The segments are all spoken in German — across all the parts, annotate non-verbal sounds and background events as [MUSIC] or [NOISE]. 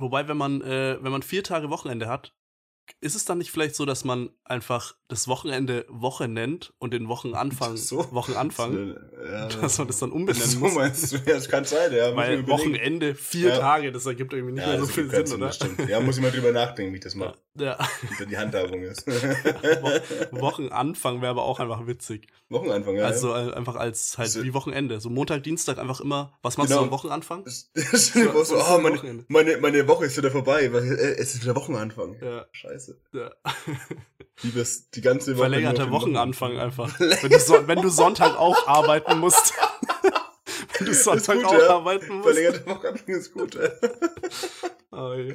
wobei, wenn man, äh, wenn man vier Tage Wochenende hat, ist es dann nicht vielleicht so, dass man einfach das Wochenende Woche nennt und den Wochenanfang So. Wochenanfang, Ja, dass man das dann umbenennen so muss? meinst du, ja, das kann sein, ja. Weil. Wochenende, vier Ja. Tage, das ergibt irgendwie nicht ja, mehr so viel Sinn, keinen oder? das stimmt. Ja, muss ich mal drüber nachdenken, wie ich das mache. Ja. Wie die Handhabung ist. [LAUGHS] Wo- Wochenanfang wäre aber auch einfach witzig. Wochenanfang, ja. Also äh, einfach als halt So- wie Wochenende. So Montag, Dienstag einfach immer. Was machst Genau. du am Wochenanfang? Das ist so, so oh, ein meine, meine, meine Woche ist wieder vorbei, weil äh, es ist wieder Wochenanfang. Ja, Scheiße. Ja. Liebes, die ganze Woche. Den Wochenanfang einfach. Wenn du, so, wenn du Sonntag auch arbeiten musst. Du Sonntag gut, auch ja. arbeiten musst. Verlängerter Wochenanfang ist gut. [LAUGHS] ey. Oh, je.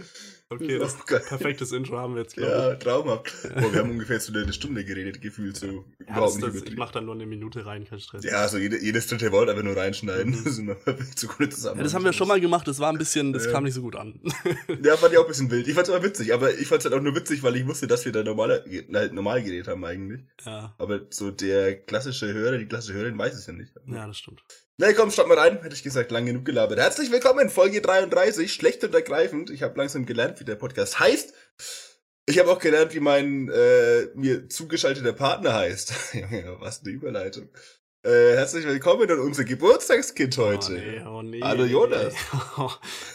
okay, Das das perfektes Intro haben wir jetzt, glaube Ja, traumhaft. Boah, wir haben [LAUGHS] ungefähr zu eine Stunde geredet, gefühlt so. ich. Ja, überhaupt das, nicht das, ich übertrieben. mach dann nur eine Minute rein, kein Stress. Ja, so jede, jedes dritte Wort einfach nur reinschneiden. Mhm. [LAUGHS] Das. Ja, das haben wir schon mal gemacht, das war ein bisschen, das Ja. kam nicht so gut an. Ja, fand ich auch ein bisschen wild. Ich fand's aber witzig, aber ich fand's halt auch nur witzig, weil ich wusste, dass wir da normal, halt normal geredet haben eigentlich. ja. Aber so der klassische Hörer, die klassische Hörerin weiß es ja nicht. ja, das stimmt. Na komm, starten wir rein. Hätte ich gesagt, lang genug gelabert. Herzlich willkommen, Folge 33, schlecht und ergreifend. Ich habe langsam gelernt, wie der Podcast heißt. Ich habe auch gelernt, wie mein äh, mir zugeschalteter Partner heißt. [LAUGHS] ja, was eine Überleitung. Äh, herzlich willkommen an unser Geburtstagskind heute. Oh, nee, oh, nee. Hallo, Jonas. [LAUGHS]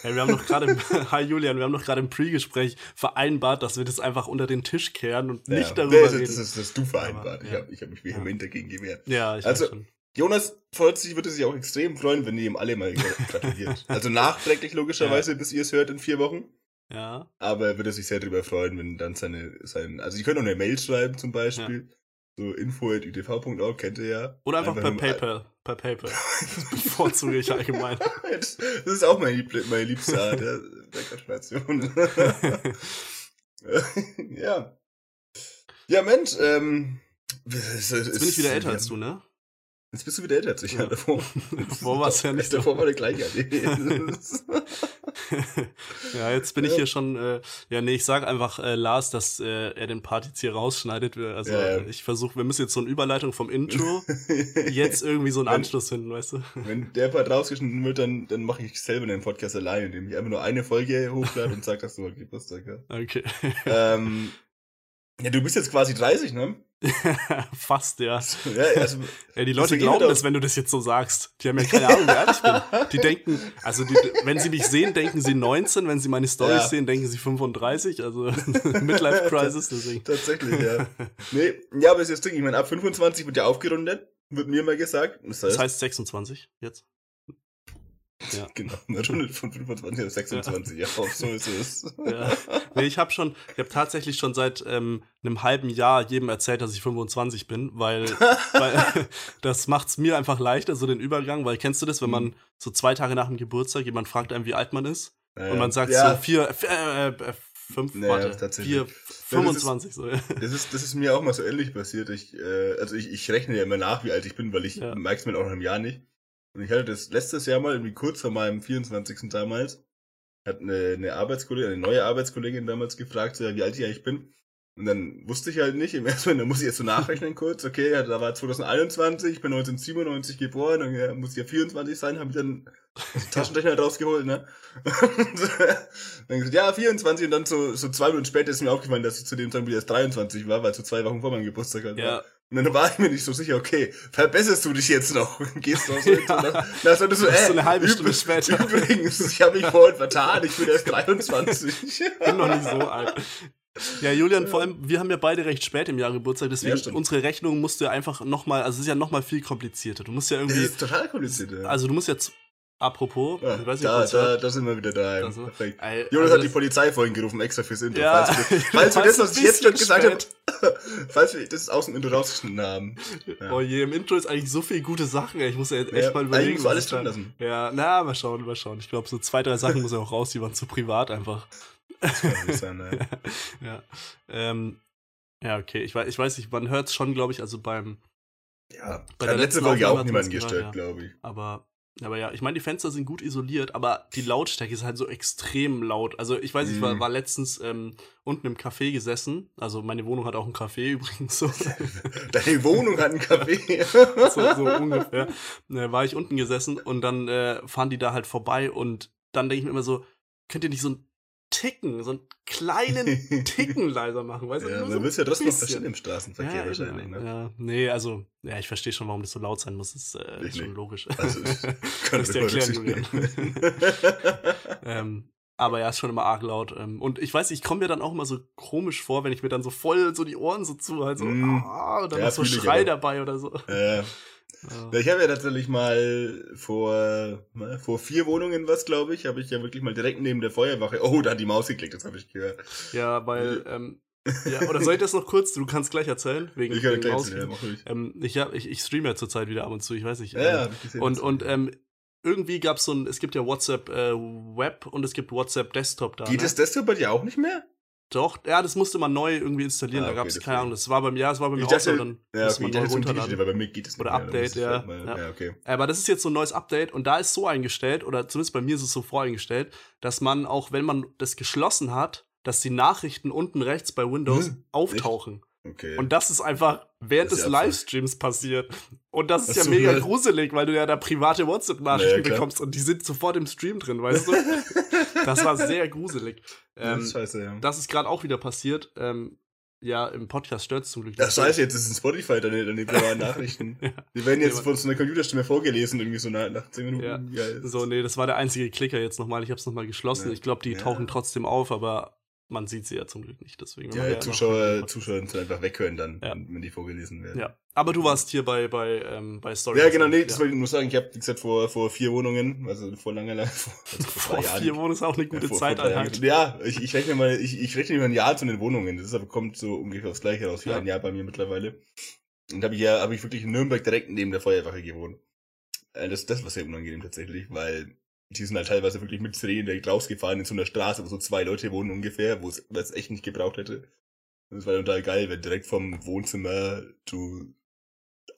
ja, wir haben doch gerade, [LAUGHS] hi Julian, wir haben doch gerade im Pre-Gespräch vereinbart, dass wir das einfach unter den Tisch kehren und nicht ja, darüber das, reden. Das ist das ist du vereinbart. Aber, Ich ja. habe ich hab mich vehement dagegen gewehrt. ja, ich Also- schon. Jonas sich, würde sich auch extrem freuen, wenn ihr ihm alle mal [LAUGHS] gratuliert. also nachträglich logischerweise, bis ihr es hört in vier Wochen. Ja, Aber er würde sich sehr darüber freuen, wenn dann seine, sein, also ihr könnt auch eine Mail schreiben zum Beispiel. So info.utv.org kennt ihr ja. oder einfach, per nur- PayPal. Per PayPal. Das bevorzuge ich allgemein. [LAUGHS] Das, ist auch meine, lieb, meine liebste Art [LAUGHS] der, der Gratulation. ja. Ja, Mensch, ähm. Jetzt bin ich wieder älter als du, ne? Jetzt bist du wieder älter als ich. Ja. Davor, Davor [LAUGHS] war's ja nicht so. Davor war der gleiche. [LAUGHS] ja, jetzt bin ich Ja. hier schon, äh, ja, nee, ich sag einfach äh, Lars, dass äh, er den Part jetzt hier rausschneidet. Also Ja, ja. ich versuche, wir müssen jetzt so eine Überleitung vom Intro, [LAUGHS] jetzt irgendwie so einen Wenn- Anschluss finden, weißt du? Wenn der Part rausgeschnitten wird, dann, dann mache ich selber den Podcast alleine, indem ich einfach nur eine Folge hochlade und sage, dass du mal Geburtstag hast. Okay. ähm, ja, du bist jetzt quasi 30, ne? [LAUGHS] Fast, ja. Ja, also, [LAUGHS] Ja, die Leute glauben wird das, wenn du das jetzt so sagst. Die haben ja keine Ahnung, wie alt ich bin. Die denken, also die, wenn sie mich sehen, denken sie 19, wenn sie meine Storys Ja. sehen, denken sie 35, also [LAUGHS] Midlife Crisis, deswegen. tatsächlich, ja. Nee, ja, aber es ist das Ding, ich meine, ab 25 wird ja aufgerundet, wird mir mal gesagt. Das heißt, Das heißt 26 jetzt. Ja. [LAUGHS] genau, eine Runde von 25 auf 26, ja, auf, so ist es. [LAUGHS] Ja. Nee, ich habe schon, ich habe tatsächlich schon seit ähm, einem halben Jahr jedem erzählt, dass ich 25 bin, weil, [LAUGHS] weil das macht's mir einfach leichter, so den Übergang, weil kennst du das, wenn man so zwei Tage nach dem Geburtstag jemand fragt einem, wie alt man ist? Und man sagt ja, so vier, äh, äh, fünf, Ja, warte, tatsächlich. vier, 25 so. Ja. Das ist, das ist mir auch mal so ähnlich passiert. Ich, äh, also ich, ich rechne ja immer nach, wie alt ich bin, weil ich Ja. merke es mir auch nach einem Jahr nicht. Und ich hatte das letztes Jahr mal, irgendwie kurz vor meinem 24. damals, hat eine, eine Arbeitskollegin, eine neue Arbeitskollegin damals gefragt, so, ja, wie alt ich eigentlich bin. Und dann wusste ich halt nicht, im [LAUGHS] ersten Moment, da muss ich jetzt so nachrechnen kurz, okay, ja, da war 2021, ich bin 1997 geboren, und ja, muss ja 24 sein, habe ich dann Taschenrechner rausgeholt, ne? [LAUGHS] Und dann gesagt, ja, 24 und dann so, so zwei Minuten später ist mir aufgefallen, dass ich zu dem Zeitpunkt erst 23 war, weil so zwei Wochen vor meinem Geburtstag halt war. Ja. Und dann war ich mir nicht so sicher, okay, verbesserst du dich jetzt noch? [LAUGHS] Gehst und Ja. so, nach, nach, so, Das ist äh, so eine halbe Stunde später. Übrigens, ich habe mich vorhin vertan, ich bin erst 23. [LAUGHS] bin noch nicht so alt. Ja, Julian, vor allem, wir haben ja beide recht spät im Jahr Geburtstag, deswegen Ja, unsere Rechnung musst du ja einfach nochmal, also es ist ja nochmal viel komplizierter. Du musst ja Das irgendwie, ist total kompliziert. Ja. also du musst jetzt, apropos, ja, ich weiß nicht, da, das da, da sind wir wieder da. Also, Perfekt. Ey, Jonas also hat die das- Polizei vorhin gerufen, extra fürs Intro. Ja, falls wir, [LAUGHS] falls wir du das, was ich jetzt schon gesagt habe. [LAUGHS] falls wir das aus dem Intro rausgeschnitten haben. Ja. Oh je, im Intro ist eigentlich so viel gute Sachen, ich muss ja jetzt echt Ja, mal überlegen. muss alles drin lassen. Ja, na, mal schauen, mal schauen. Ich glaube, so zwei, drei Sachen muss ja auch raus, die waren zu privat einfach. Das kann nicht sein, [LAUGHS] ne? Ja, ähm, ja okay, ich weiß, ich weiß nicht, man hört es schon, glaube ich, also beim, Ja, Bei der letzte letzten Folge auch hat niemand man's gehört, gestört, ja. glaube ich. aber, aber ja, ich meine, die Fenster sind gut isoliert, aber die Lautstärke ist halt so extrem laut. Also ich weiß, ich war, Mhm. war letztens ähm, unten im Café gesessen, also meine Wohnung hat auch ein Café [LAUGHS] übrigens, so, [LAUGHS] Deine Wohnung hat einen Café. [LAUGHS] so, so ungefähr, äh, war ich unten gesessen und dann äh, fahren die da halt vorbei und dann denke ich mir immer so, könnt ihr nicht so ein Ticken, so einen kleinen [LAUGHS] Ticken leiser machen, weißt du? Ja, man so es ja trotzdem noch verstehen im Straßenverkehr Ja, wahrscheinlich, ne? ja, nee, also, ja, ich verstehe schon, warum das so laut sein muss. Das ist, äh, Wirklich? schon logisch. Also, ich kann Müsst ihr das erklären, Julian. [LAUGHS] [LAUGHS] ähm, aber ja, ist schon immer arg laut. Ähm, und ich weiß, ich komme mir dann auch immer so komisch vor, wenn ich mir dann so voll so die Ohren so zu, halt so, Mm. ah, und dann Ja, ist so Schrei dabei oder so. äh, Ja. ich habe ja tatsächlich mal vor, mal vor vier Wohnungen was, glaube ich, habe ich ja wirklich mal direkt neben der Feuerwache. Oh, da hat die Maus geklickt, das habe ich gehört. Ja, weil, ähm, ja, oder soll ich das noch kurz? Du kannst gleich erzählen, wegen, Ich kann gleich ja, ruhig. ähm, ich, hab, ich, ich streame ja zurzeit wieder ab und zu, ich weiß nicht. Ja, ähm, ich gesehen. Und, und ähm, irgendwie gab es so ein, es gibt ja WhatsApp äh, Web und es gibt WhatsApp Desktop da. Geht ne? das Desktop bei dir auch nicht mehr? Doch, ja, das musste man neu irgendwie installieren. Ah, da okay, gab es, keine Ahnung, das war beim, ja, das war bei mir auch so, dann Ja, okay, man neu runterladen. weil bei mir geht nicht Oder. Da Update, ich ja, halt Mal, ja. ja. okay. Aber das ist jetzt so ein neues Update und da ist so eingestellt, oder zumindest bei mir ist es so voreingestellt, dass man auch, wenn man das geschlossen hat, dass die Nachrichten unten rechts bei Windows Hm, auftauchen. Okay. Und das ist einfach während Das des ist absurd. Livestreams passiert. Und das ist Ach ja so, mega gruselig, weil du ja da private WhatsApp-Nachrichten Naja, bekommst und die sind sofort im Stream drin, weißt du? [LAUGHS] das war sehr gruselig. das Ähm, ist scheiße, ja. das ist gerade auch wieder passiert. Ähm, ja, im Podcast stört es zum Glück. Das scheiße, jetzt ist ein Spotify deine, deine privaten Nachrichten. Ja. Die werden jetzt von so einer Computerstimme vorgelesen, irgendwie so nach, nach 10 Minuten. Ja. Geil. So, nee, das war der einzige Klicker jetzt nochmal. Ich habe es nochmal geschlossen. Ja. Ich glaube, die Ja. tauchen trotzdem auf, aber man sieht sie ja zum Glück nicht. Deswegen. Ja, ja, Zuschauer, Zuschauer sind einfach weghören dann, Ja. wenn die vorgelesen werden. Ja, aber du warst hier bei, bei, ähm, bei Story. Ja, genau, nee, das ja. wollte ich nur sagen. Ich habe, wie gesagt, vor, vor vier Wohnungen, also vor langer, vor, [LAUGHS] also Vor Jahren. vier Wochen ist auch eine Ja, gute vor- vor drei Zeiteinheit. Jahren. Ja, ich, ich rechne mal, ich, ich rechne mal ein Jahr zu den Wohnungen. Das ist aber, kommt so ungefähr aufs Gleiche raus, wie Ja. ein Jahr bei mir mittlerweile. Und habe ich ja, habe ich wirklich in Nürnberg direkt neben der Feuerwache gewohnt. Äh, Das, das war sehr unangenehm tatsächlich, weil die sind halt teilweise wirklich mit Sirenen direkt rausgefahren in so einer Straße, wo so zwei Leute wohnen ungefähr, wo es was echt nicht gebraucht hätte. Es war total geil, wenn direkt vom Wohnzimmer du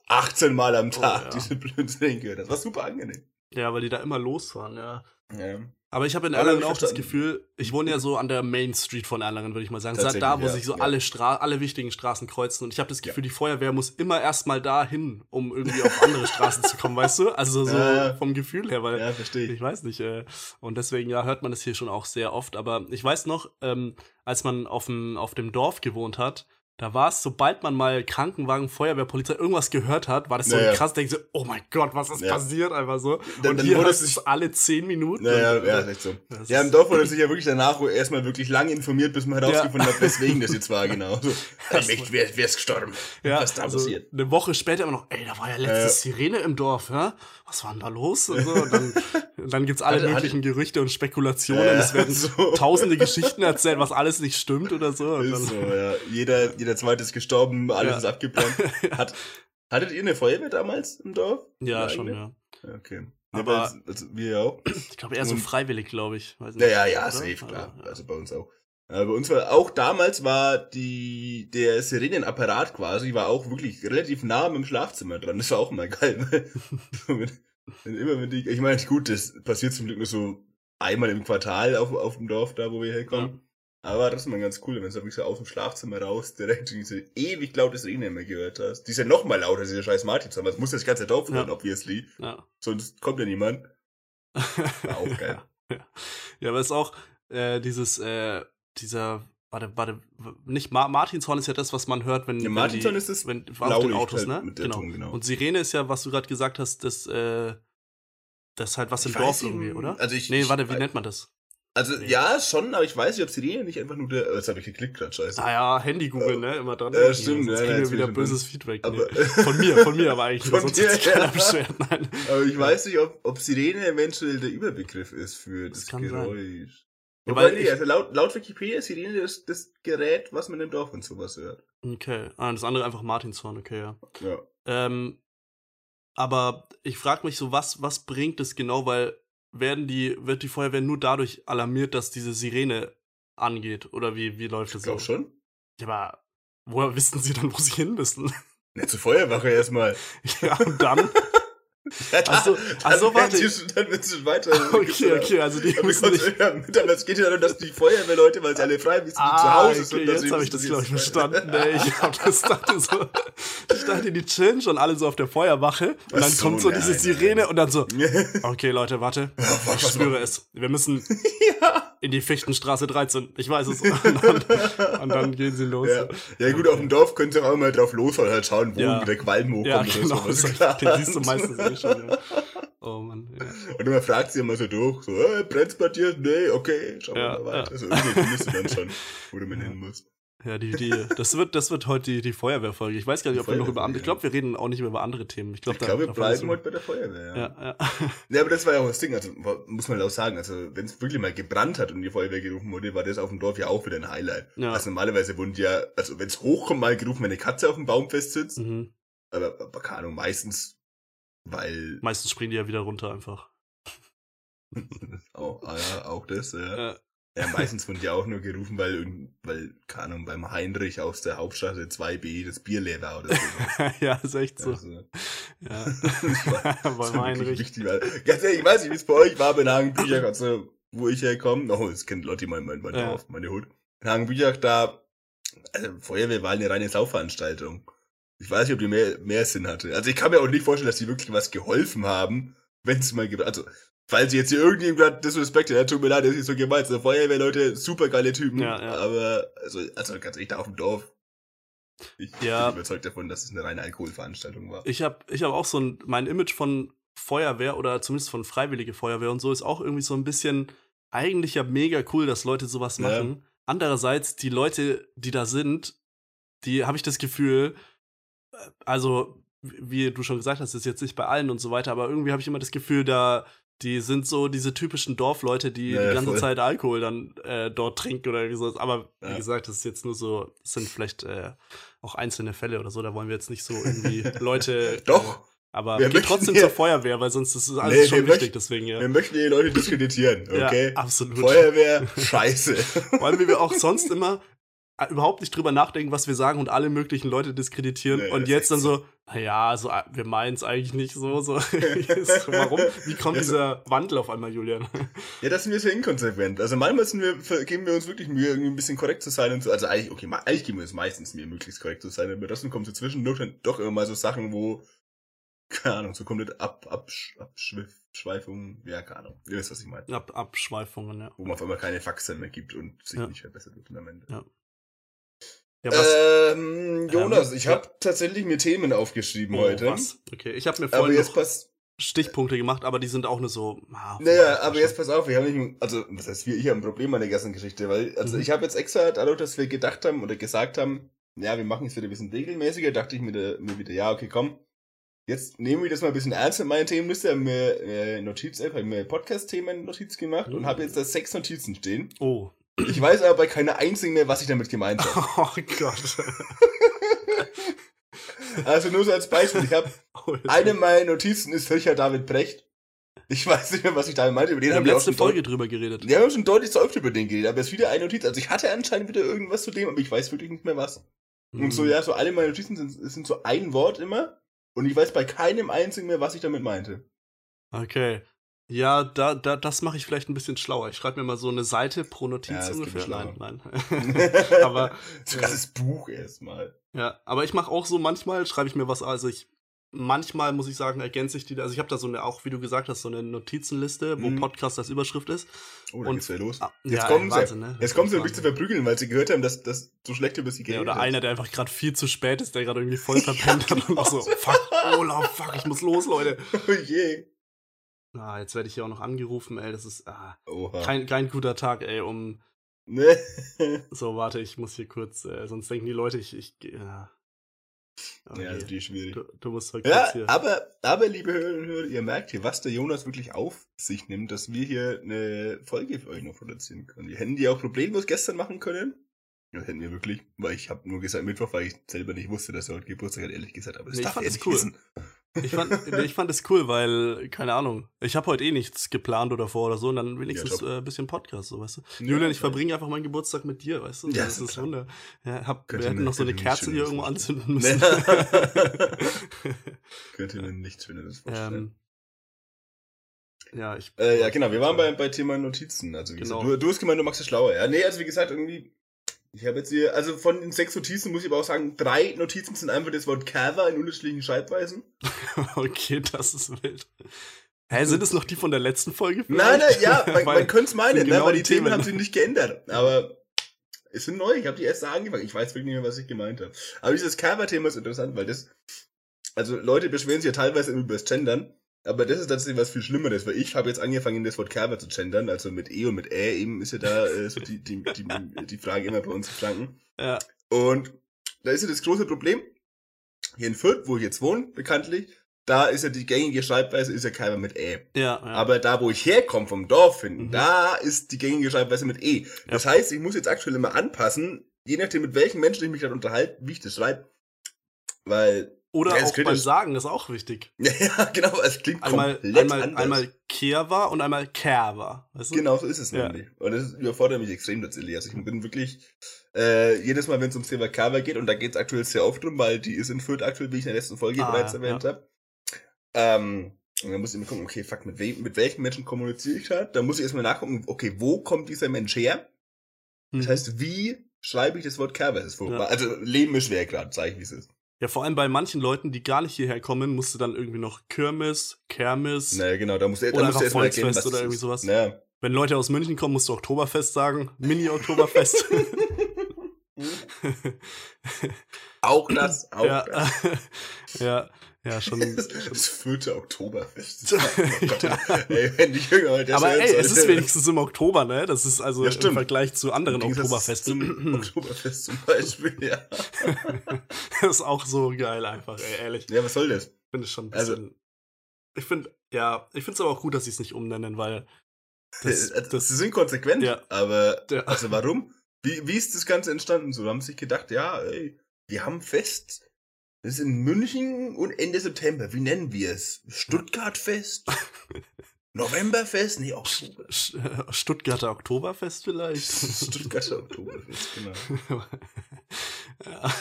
18 Mal am Oh, Tag ja. diese blöden Sirenen gehört hast. Das war super angenehm. Ja, weil die da immer losfahren, ja. Ja. Aber ich habe in Erlangen auch das. Gefühl, ich wohne ja so an der Main Street von Erlangen, würde ich mal sagen. Seit da, wo ja, sich so ja. alle, Stra alle wichtigen Straßen kreuzen. Und ich habe das Gefühl, die Feuerwehr muss immer erstmal dahin, um irgendwie auf andere Straßen zu kommen, weißt du? Also so [LAUGHS] Ja, ja. vom Gefühl her, weil Ja, verstehe ich. ich weiß nicht. Äh, und deswegen, ja, hört man das hier schon auch sehr oft. Aber ich weiß noch, ähm, als man auf dem, auf dem Dorf gewohnt hat, da war es, sobald man mal Krankenwagen, Feuerwehr, Polizei irgendwas gehört hat, war das so Naja. krass, denkst du, oh mein Gott, was ist Ja. passiert? Einfach so. Dann- und dann hier wurde es alle zehn Minuten. Naja, Und, ja, äh, ist echt so. Ja, im Dorf wurde sich ja wirklich danach erstmal wirklich lange informiert, bis man herausgefunden hat, weswegen das jetzt war, genau. So, [LAUGHS] echt, wer, wer ist gestorben? Ja, Was da also passiert? eine Woche später immer noch, ey, da war ja letztes Sirene im Dorf, ja? Was war denn da los? Und, so. und dann, [LAUGHS] dann gibt's alle Hatte- hatte- möglichen Gerüchte und Spekulationen. Ja, es werden [LAUGHS] so. tausende Geschichten erzählt, was alles nicht stimmt oder so. Dann, so, ja. Jeder, jeder zweite ist gestorben, alles Ja. ist abgebrannt. [LAUGHS] Hat, hattet ihr eine Feuerwehr damals im Dorf? ja, schon, ja. Ja, Okay. Aber- Aber, also, wir auch. Ich glaube eher so freiwillig, glaube ich. Weiß nicht, Ja, ja, ja, safe, klar. Ja. Also bei uns auch. Äh, bei uns war auch damals war die der Sirenenapparat quasi war auch wirklich relativ nah dem Schlafzimmer dran. Das war auch immer geil. [LAUGHS] wenn, wenn immer wenn die, ich meine gut, das passiert zum Glück nur so einmal im Quartal auf, auf dem Dorf da, wo wir herkommen. Aber das ist mal ganz cool, wenn du wirklich so aus dem Schlafzimmer raus direkt diese ewig laute Sirene immer gehört hast. Die ist ja noch mal lauter, diese scheiß Martins, aber es muss das ganze Dorf hören, Ja. obviously. Ja. Sonst kommt ja niemand. [LAUGHS] War auch geil. Ja, ja aber es ist auch äh, dieses, äh, dieser, warte, warte, nicht Ma Martinshorn ist ja das, was man hört, wenn, Ja, wenn Martinshorn die, ist das wenn, auf den Autos, halt ne? mit der genau. Ton, genau. Und Sirene ist ja, was du gerade gesagt hast, das, äh, das ist halt was im Ich Dorf weiß irgendwie, oder? Also ich, nee, warte, wie nennt man das? Also Nee. ja, schon, aber ich weiß nicht, ob Sirene nicht einfach nur der. Oh, jetzt habe ich geklickt gerade, scheiße. Ah ja, Handy googeln, ne? Immer dran. Ja, denken, stimmt, ja, kriegen ja, wir wieder böses Feedback. Nee. [LAUGHS] Von mir, von mir aber eigentlich. Von sonst dir, keiner ja. beschwert. Nein. aber ich weiß nicht, ob, ob Sirene eventuell der Überbegriff ist für Das das, kann sein. Ja, Wobei, weil nee, ich- also laut, laut Wikipedia ist Sirene das, das Gerät, was man im Dorf und sowas hört. Okay. Ah, das andere einfach Martinshorn, okay, ja. Ja. Ähm, aber ich frage mich so, was, was bringt es genau, weil werden die, wird die Feuerwehr nur dadurch alarmiert, dass diese Sirene angeht? Oder wie, wie läuft Ich das glaube so? schon. Ja, aber woher wissen sie dann, wo sie hin müssen? Ne, zur Feuerwache erstmal. [LAUGHS] ja, und dann? [LAUGHS] Ja, Ach so, dann ach so, werden warte. schon- Dann wird es weiter. [LAUGHS] Okay, okay, also die müssen nicht. es geht ja darum, dass die Feuerwehrleute, weil sie alle frei sind, Ah, zu Hause okay, sind. jetzt habe ich das, glaube ich, verstanden. Nee, ich hab das dachte so. Ich dachte, die chillen schon alle so auf der Feuerwache und dann so, kommt so nein, diese nein. Sirene und dann so, [LAUGHS] okay, Leute, warte. Ich spüre es. Wir müssen, [LAUGHS] ja. In die Fichtenstraße 13. Ich weiß es. [LAUGHS] Und dann, und dann gehen sie los. Ja, ja gut, auf dem Dorf könnt ihr auch mal drauf los und halt schauen, wo Ja. der Qualm hochkommt Ja, oder genau. sowas. [LAUGHS] so. Den siehst du meistens eh schon. Ja. Oh Mann. Ja. Und immer fragt sie immer so durch, so, äh, brennt's bei dir? Nee, okay, schauen wir mal weiter. Also irgendwie findest du dann schon, wo du mit hin musst. Ja, die, die, das wird, das wird heute die, die Feuerwehrfolge. Ich weiß gar nicht, ob wir noch über andere, ich glaube, wir reden auch nicht mehr über andere Themen. Ich glaube, Ich glaube, wir bleiben heute bei der Feuerwehr, ja. Ja, ja. [LAUGHS] Ja, aber das war ja auch das Ding, also muss man auch sagen, also wenn es wirklich mal gebrannt hat und die Feuerwehr gerufen wurde, war das auf dem Dorf ja auch wieder ein Highlight. Ja. Also normalerweise wurden ja, also wenn es hochkommt, mal gerufen, wenn eine Katze auf dem Baum festsitzt, Mhm. aber, aber keine Ahnung, meistens, weil Meistens springen die ja wieder runter einfach. [LAUGHS] auch, ah auch das, ja. Ja. Ja, meistens wurden die auch nur gerufen, weil, weil, keine Ahnung, beim Heinrich aus der Hauptstraße 2b das Bier leer war oder so. [LAUGHS] ja, ist echt so. Also, Ja. [LAUGHS] Beim [LAUGHS] Heinrich. Wichtig, weil, ganz ehrlich, ich weiß nicht, wie es bei euch war, aber in Hagenbüchach, also, wo ich herkomme, oh, das kennt Lotti, mein, mein, mein Ja. Dorf, meine Hut. In Hagenbüchach, da, also, Feuerwehr war eine reine Saufveranstaltung. Ich weiß nicht, ob die mehr, mehr Sinn hatte. Also, ich kann mir auch nicht vorstellen, dass die wirklich was geholfen haben, wenn es mal gibt. Also, falls jetzt hier irgendjemand Disrespect hat, ja, tut mir leid, das ist so gemeint. Also, Feuerwehrleute, super geile Typen. Ja, ja. Aber, also, also, ganz ehrlich, da auf dem Dorf. Ich Ja. bin überzeugt davon, dass es eine reine Alkoholveranstaltung war. Ich habe ich hab auch so ein, mein Image von Feuerwehr oder zumindest von Freiwillige Feuerwehr und so ist auch irgendwie so ein bisschen eigentlich ja mega cool, dass Leute sowas Ja. machen. Andererseits, die Leute, die da sind, die habe ich das Gefühl, äh, also wie du schon gesagt hast, ist jetzt nicht bei allen und so weiter, aber irgendwie habe ich immer das Gefühl, da die sind so diese typischen Dorfleute, die Ja, ja, die ganze voll. Zeit Alkohol dann äh, dort trinken oder irgendwie sowas. Aber wie Ja. gesagt, das ist jetzt nur so, das sind vielleicht äh, auch einzelne Fälle oder so. Da wollen wir jetzt nicht so irgendwie [LAUGHS] Leute. Doch. Aber Wir geht trotzdem hier- zur Feuerwehr, weil sonst ist es alles Nee, schon wichtig, deswegen ja. Wir möchten die Leute diskreditieren, [LAUGHS] okay? Ja, absolut. Feuerwehr, [LAUGHS] scheiße. Vor allem, wie wir auch sonst immer äh, überhaupt nicht drüber nachdenken, was wir sagen und alle möglichen Leute diskreditieren. Nee, und jetzt dann so, naja, so, äh, wir meinen es eigentlich nicht so. so. [LAUGHS] Warum? Wie kommt Ja, so- dieser Wandel auf einmal, Julian? Ja, das sind wir so inkonsequent. Also manchmal sind wir, geben wir uns wirklich Mühe, irgendwie ein bisschen korrekt zu sein und so. Also eigentlich, okay, eigentlich geben wir uns meistens Mühe, möglichst korrekt zu sein, aber das kommt so zwischendurch dann doch immer mal so Sachen, wo, keine Ahnung, so komplett ab, ab, Abschweifung, ja, keine Ahnung. Ihr wisst, was ich meine. Ab Abschweifungen, ja. Wo man auf einmal keine Faxen mehr gibt und sich Ja. nicht verbessert wird am Ende. Ja. Ja, was? Ähm, Jonas, ich ja. habe tatsächlich mir Themen aufgeschrieben Oh, heute. was? Okay, ich habe mir Aber vorhin jetzt noch pass, Stichpunkte gemacht, aber die sind auch nur so. Ah, Naja, aber jetzt pass auf, wir haben nicht, also, was heißt wir, ich habe ein Problem an der ganzen Geschichte, weil, also Mhm. ich habe jetzt extra, dadurch, dass wir gedacht haben oder gesagt haben, ja, wir machen es wieder ein bisschen regelmäßiger, dachte ich mir, da- mir wieder, ja, okay, komm, jetzt nehmen wir das mal ein bisschen ernst mit meiner Themenliste, haben mir äh, Notiz-App, haben mir Podcast-Themen Notiz gemacht und Mhm. habe jetzt da sechs Notizen stehen. Oh. Ich weiß aber bei keiner einzigen mehr, was ich damit gemeint habe. [LAUGHS] Oh Gott. [LAUGHS] Also nur so als Beispiel, ich habe, [LAUGHS] Oh, eine meiner Notizen ist Richard David Brecht. Ich weiß nicht mehr, was ich damit meinte, über den wir haben wir letzte Folge drüber geredet. Wir haben schon deutlich zu oft über den geredet, aber es ist wieder eine Notiz. Also ich hatte anscheinend wieder irgendwas zu dem, aber ich weiß wirklich nicht mehr was. Und so, Mhm. ja, so alle meine Notizen sind, sind so ein Wort immer. Und ich weiß bei keinem einzigen mehr, was ich damit meinte. Okay. Ja, da, da, das mache ich vielleicht ein bisschen schlauer. Ich schreibe mir mal so eine Seite pro Notiz Ja, geht ungefähr. Nein, nein. [LAUGHS] [LAUGHS] aber Sogar das Buch erstmal. ja, aber ich mache auch so manchmal schreibe ich mir was. Also ich manchmal muss ich sagen ergänze ich die. Also ich habe da so eine auch, wie du gesagt hast, so eine Notizenliste, wo Mhm. Podcast als Überschrift ist. Oh, da Und- geht's ja los. Ah, Jetzt ja, kommen ey, sie. Wahnsinn, ne? Jetzt kommen sie, um mich zu verprügeln, weil sie gehört haben, dass das so schlecht über sie Ja, geredet oder einer, der einfach gerade viel zu spät ist, der gerade irgendwie voll [LAUGHS] verpennt hat und auch so, fuck, Olaf, fuck, ich muss los, Leute. Oh je. Ah, jetzt werde ich hier auch noch angerufen, ey, das ist ah, kein, kein guter Tag, ey, um, ne? [LAUGHS] so, warte, ich muss hier kurz, äh, sonst denken die Leute, ich, ich, ja. Okay. Ja, also die ist schwierig. du, du musst halt kurz Ja, hier. aber, aber liebe und Hörer, ihr merkt hier, was der Jonas wirklich auf sich nimmt, dass wir hier eine Folge für euch noch produzieren können. Wir hätten die auch problemlos gestern machen können. Ja, hätten wir wirklich, weil ich habe nur gesagt Mittwoch, weil ich selber nicht wusste, dass er heute Geburtstag hat, ehrlich gesagt. Aber das Nee, ich darf er das nicht cool. wissen. Ich fand, ich fand es cool, weil, keine Ahnung, ich habe heute eh nichts geplant oder vor oder so und dann wenigstens top. äh, ein bisschen Podcast, so, weißt du. Ja, Julian, ich verbringe einfach meinen Geburtstag mit dir, weißt du. Ja, das ist. Wunder. Ja, hab, wir hätten noch so eine Kerze hier irgendwo anzünden müssen. [LAUGHS] Könnte mir nichts Schöneres vorstellen. ähm, ja, ich. äh, ja, genau, wir waren bei, bei Thema Notizen. Also, wie Genau. gesagt, du, du hast gemeint, du machst es schlauer. Ja, nee, also wie gesagt, irgendwie, ich habe jetzt hier, also von den sechs Notizen muss ich aber auch sagen, drei Notizen sind einfach das Wort Cover in unterschiedlichen Schreibweisen. [LAUGHS] Okay, das ist wild. Hä, sind es noch die von der letzten Folge? Nein, nein, ja, [LAUGHS] man, man könnte es meinen, ne, genau weil die Themen Themen. haben sich nicht geändert. Aber es sind neu, ich habe die erste angefangen. Ich weiß wirklich nicht mehr, was ich gemeint habe. Aber dieses Cover-Thema ist interessant, weil das, also Leute beschweren sich ja teilweise über das Gendern, aber das ist tatsächlich was viel Schlimmeres, weil ich habe jetzt angefangen, das Wort Cover zu gendern, also mit E und mit Ä, eben ist ja da äh, so die, die, die, die Frage immer bei uns in Franken. Ja. Und da ist ja das große Problem, hier in Fürth, wo ich jetzt wohne, bekanntlich, da ist ja die gängige Schreibweise, ist ja Cover mit Ä. Ja, ja. Aber da, wo ich herkomme, vom Dorf hin, Mhm. da ist die gängige Schreibweise mit E. Das heißt, ich muss jetzt aktuell immer anpassen, je nachdem, mit welchen Menschen ich mich gerade unterhalte, wie ich das schreibe. Weil, Oder ja, auch beim kritisch. Sagen ist auch wichtig. [LAUGHS] ja, genau, es klingt Einmal, komplett einmal, anders. einmal Kerwa und einmal Kerwa. Weißt du? Genau so ist es Ja. nämlich. Und das überfordert mich extrem tatsächlich. Also ich bin wirklich äh, jedes Mal, wenn es ums Thema Cover geht, und da geht es aktuell sehr oft drum, weil die ist in Fürth aktuell, wie ich in der letzten Folge Ah, bereits ja, erwähnt habe. Ähm, und dann muss ich immer gucken, okay, fuck, mit, wem, mit welchen Menschen kommuniziere ich gerade? Da muss ich erstmal nachgucken, okay, wo kommt dieser Mensch her? Das Mhm. heißt, wie schreibe ich das Wort Cover vor? Ja. Also Leben ist schwer gerade, sage ich, wie es ist. Ja, vor allem bei manchen Leuten, die gar nicht hierher kommen, musst du dann irgendwie noch Kirmes, Kermes. Naja, genau, da musst du, da Oder musst du erstmal Volksfest was oder irgendwie sowas. Naja. Wenn Leute aus München kommen, musst du Oktoberfest sagen. Mini-Oktoberfest. [LAUGHS] [LAUGHS] Auch das, auch ja, das. [LAUGHS] ja, ja, [LAUGHS] schon. schon. Das vierte Oktoberfest. [LAUGHS] Oh Gott, ey, wenn die Jünger das Aber ey, es ist wenigstens im Oktober, ne? Das ist also Ja, im. Vergleich zu anderen Oktoberfesten. [CLEARS THROAT] Oktoberfest zum Beispiel, ja. [LAUGHS] das ist auch so geil einfach, ey, ehrlich. Ja, was soll das? Ich finde es schon ein Also- bisschen. ich finde, ja, ich finde es aber auch gut, dass sie es nicht umnennen, weil. Das, Das, das, Sie sind konsequent, Ja. aber Ja. also warum? Wie, wie ist das Ganze entstanden? So haben sie sich gedacht, ja, ey, wir haben Fest. Das ist in München und Ende September. Wie nennen wir es? Stuttgart-Fest? [LAUGHS] Novemberfest? Nee, Oktober. Sch- Stuttgarter Oktoberfest vielleicht. [LAUGHS] Stuttgarter Oktoberfest, genau. [LAUGHS] ja.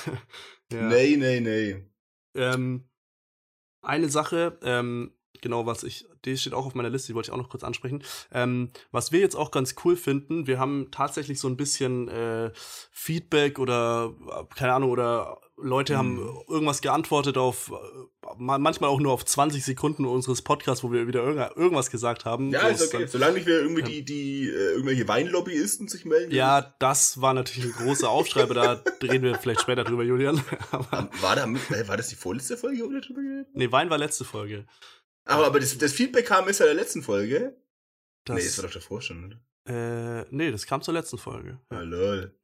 ja. Nee, nee, nee. Ähm, eine Sache, ähm, genau, was ich, die steht auch auf meiner Liste, die wollte ich auch noch kurz ansprechen. Ähm, was wir jetzt auch ganz cool finden, wir haben tatsächlich so ein bisschen äh, Feedback oder, äh, keine Ahnung, oder Leute haben Mhm. irgendwas geantwortet auf, äh, ma- manchmal auch nur auf 20 Sekunden unseres Podcasts, wo wir wieder irg irgendwas gesagt haben. Ja, ist okay. dann- Solange nicht wieder irgendwie Ja. die, die äh, irgendwelche Weinlobbyisten sich melden. ja, das war natürlich ein großer Aufschrei, aber da reden wir vielleicht später drüber, Julian. [LAUGHS] aber, War, da, äh, war das die vorletzte Folge, oder drüber geredet? nee, Wein war letzte Folge. Aber, aber das, das Feedback kam ist ja der letzten Folge. Das, nee, das war doch davor schon, oder? äh, nee, das kam zur letzten Folge. Ah, lol.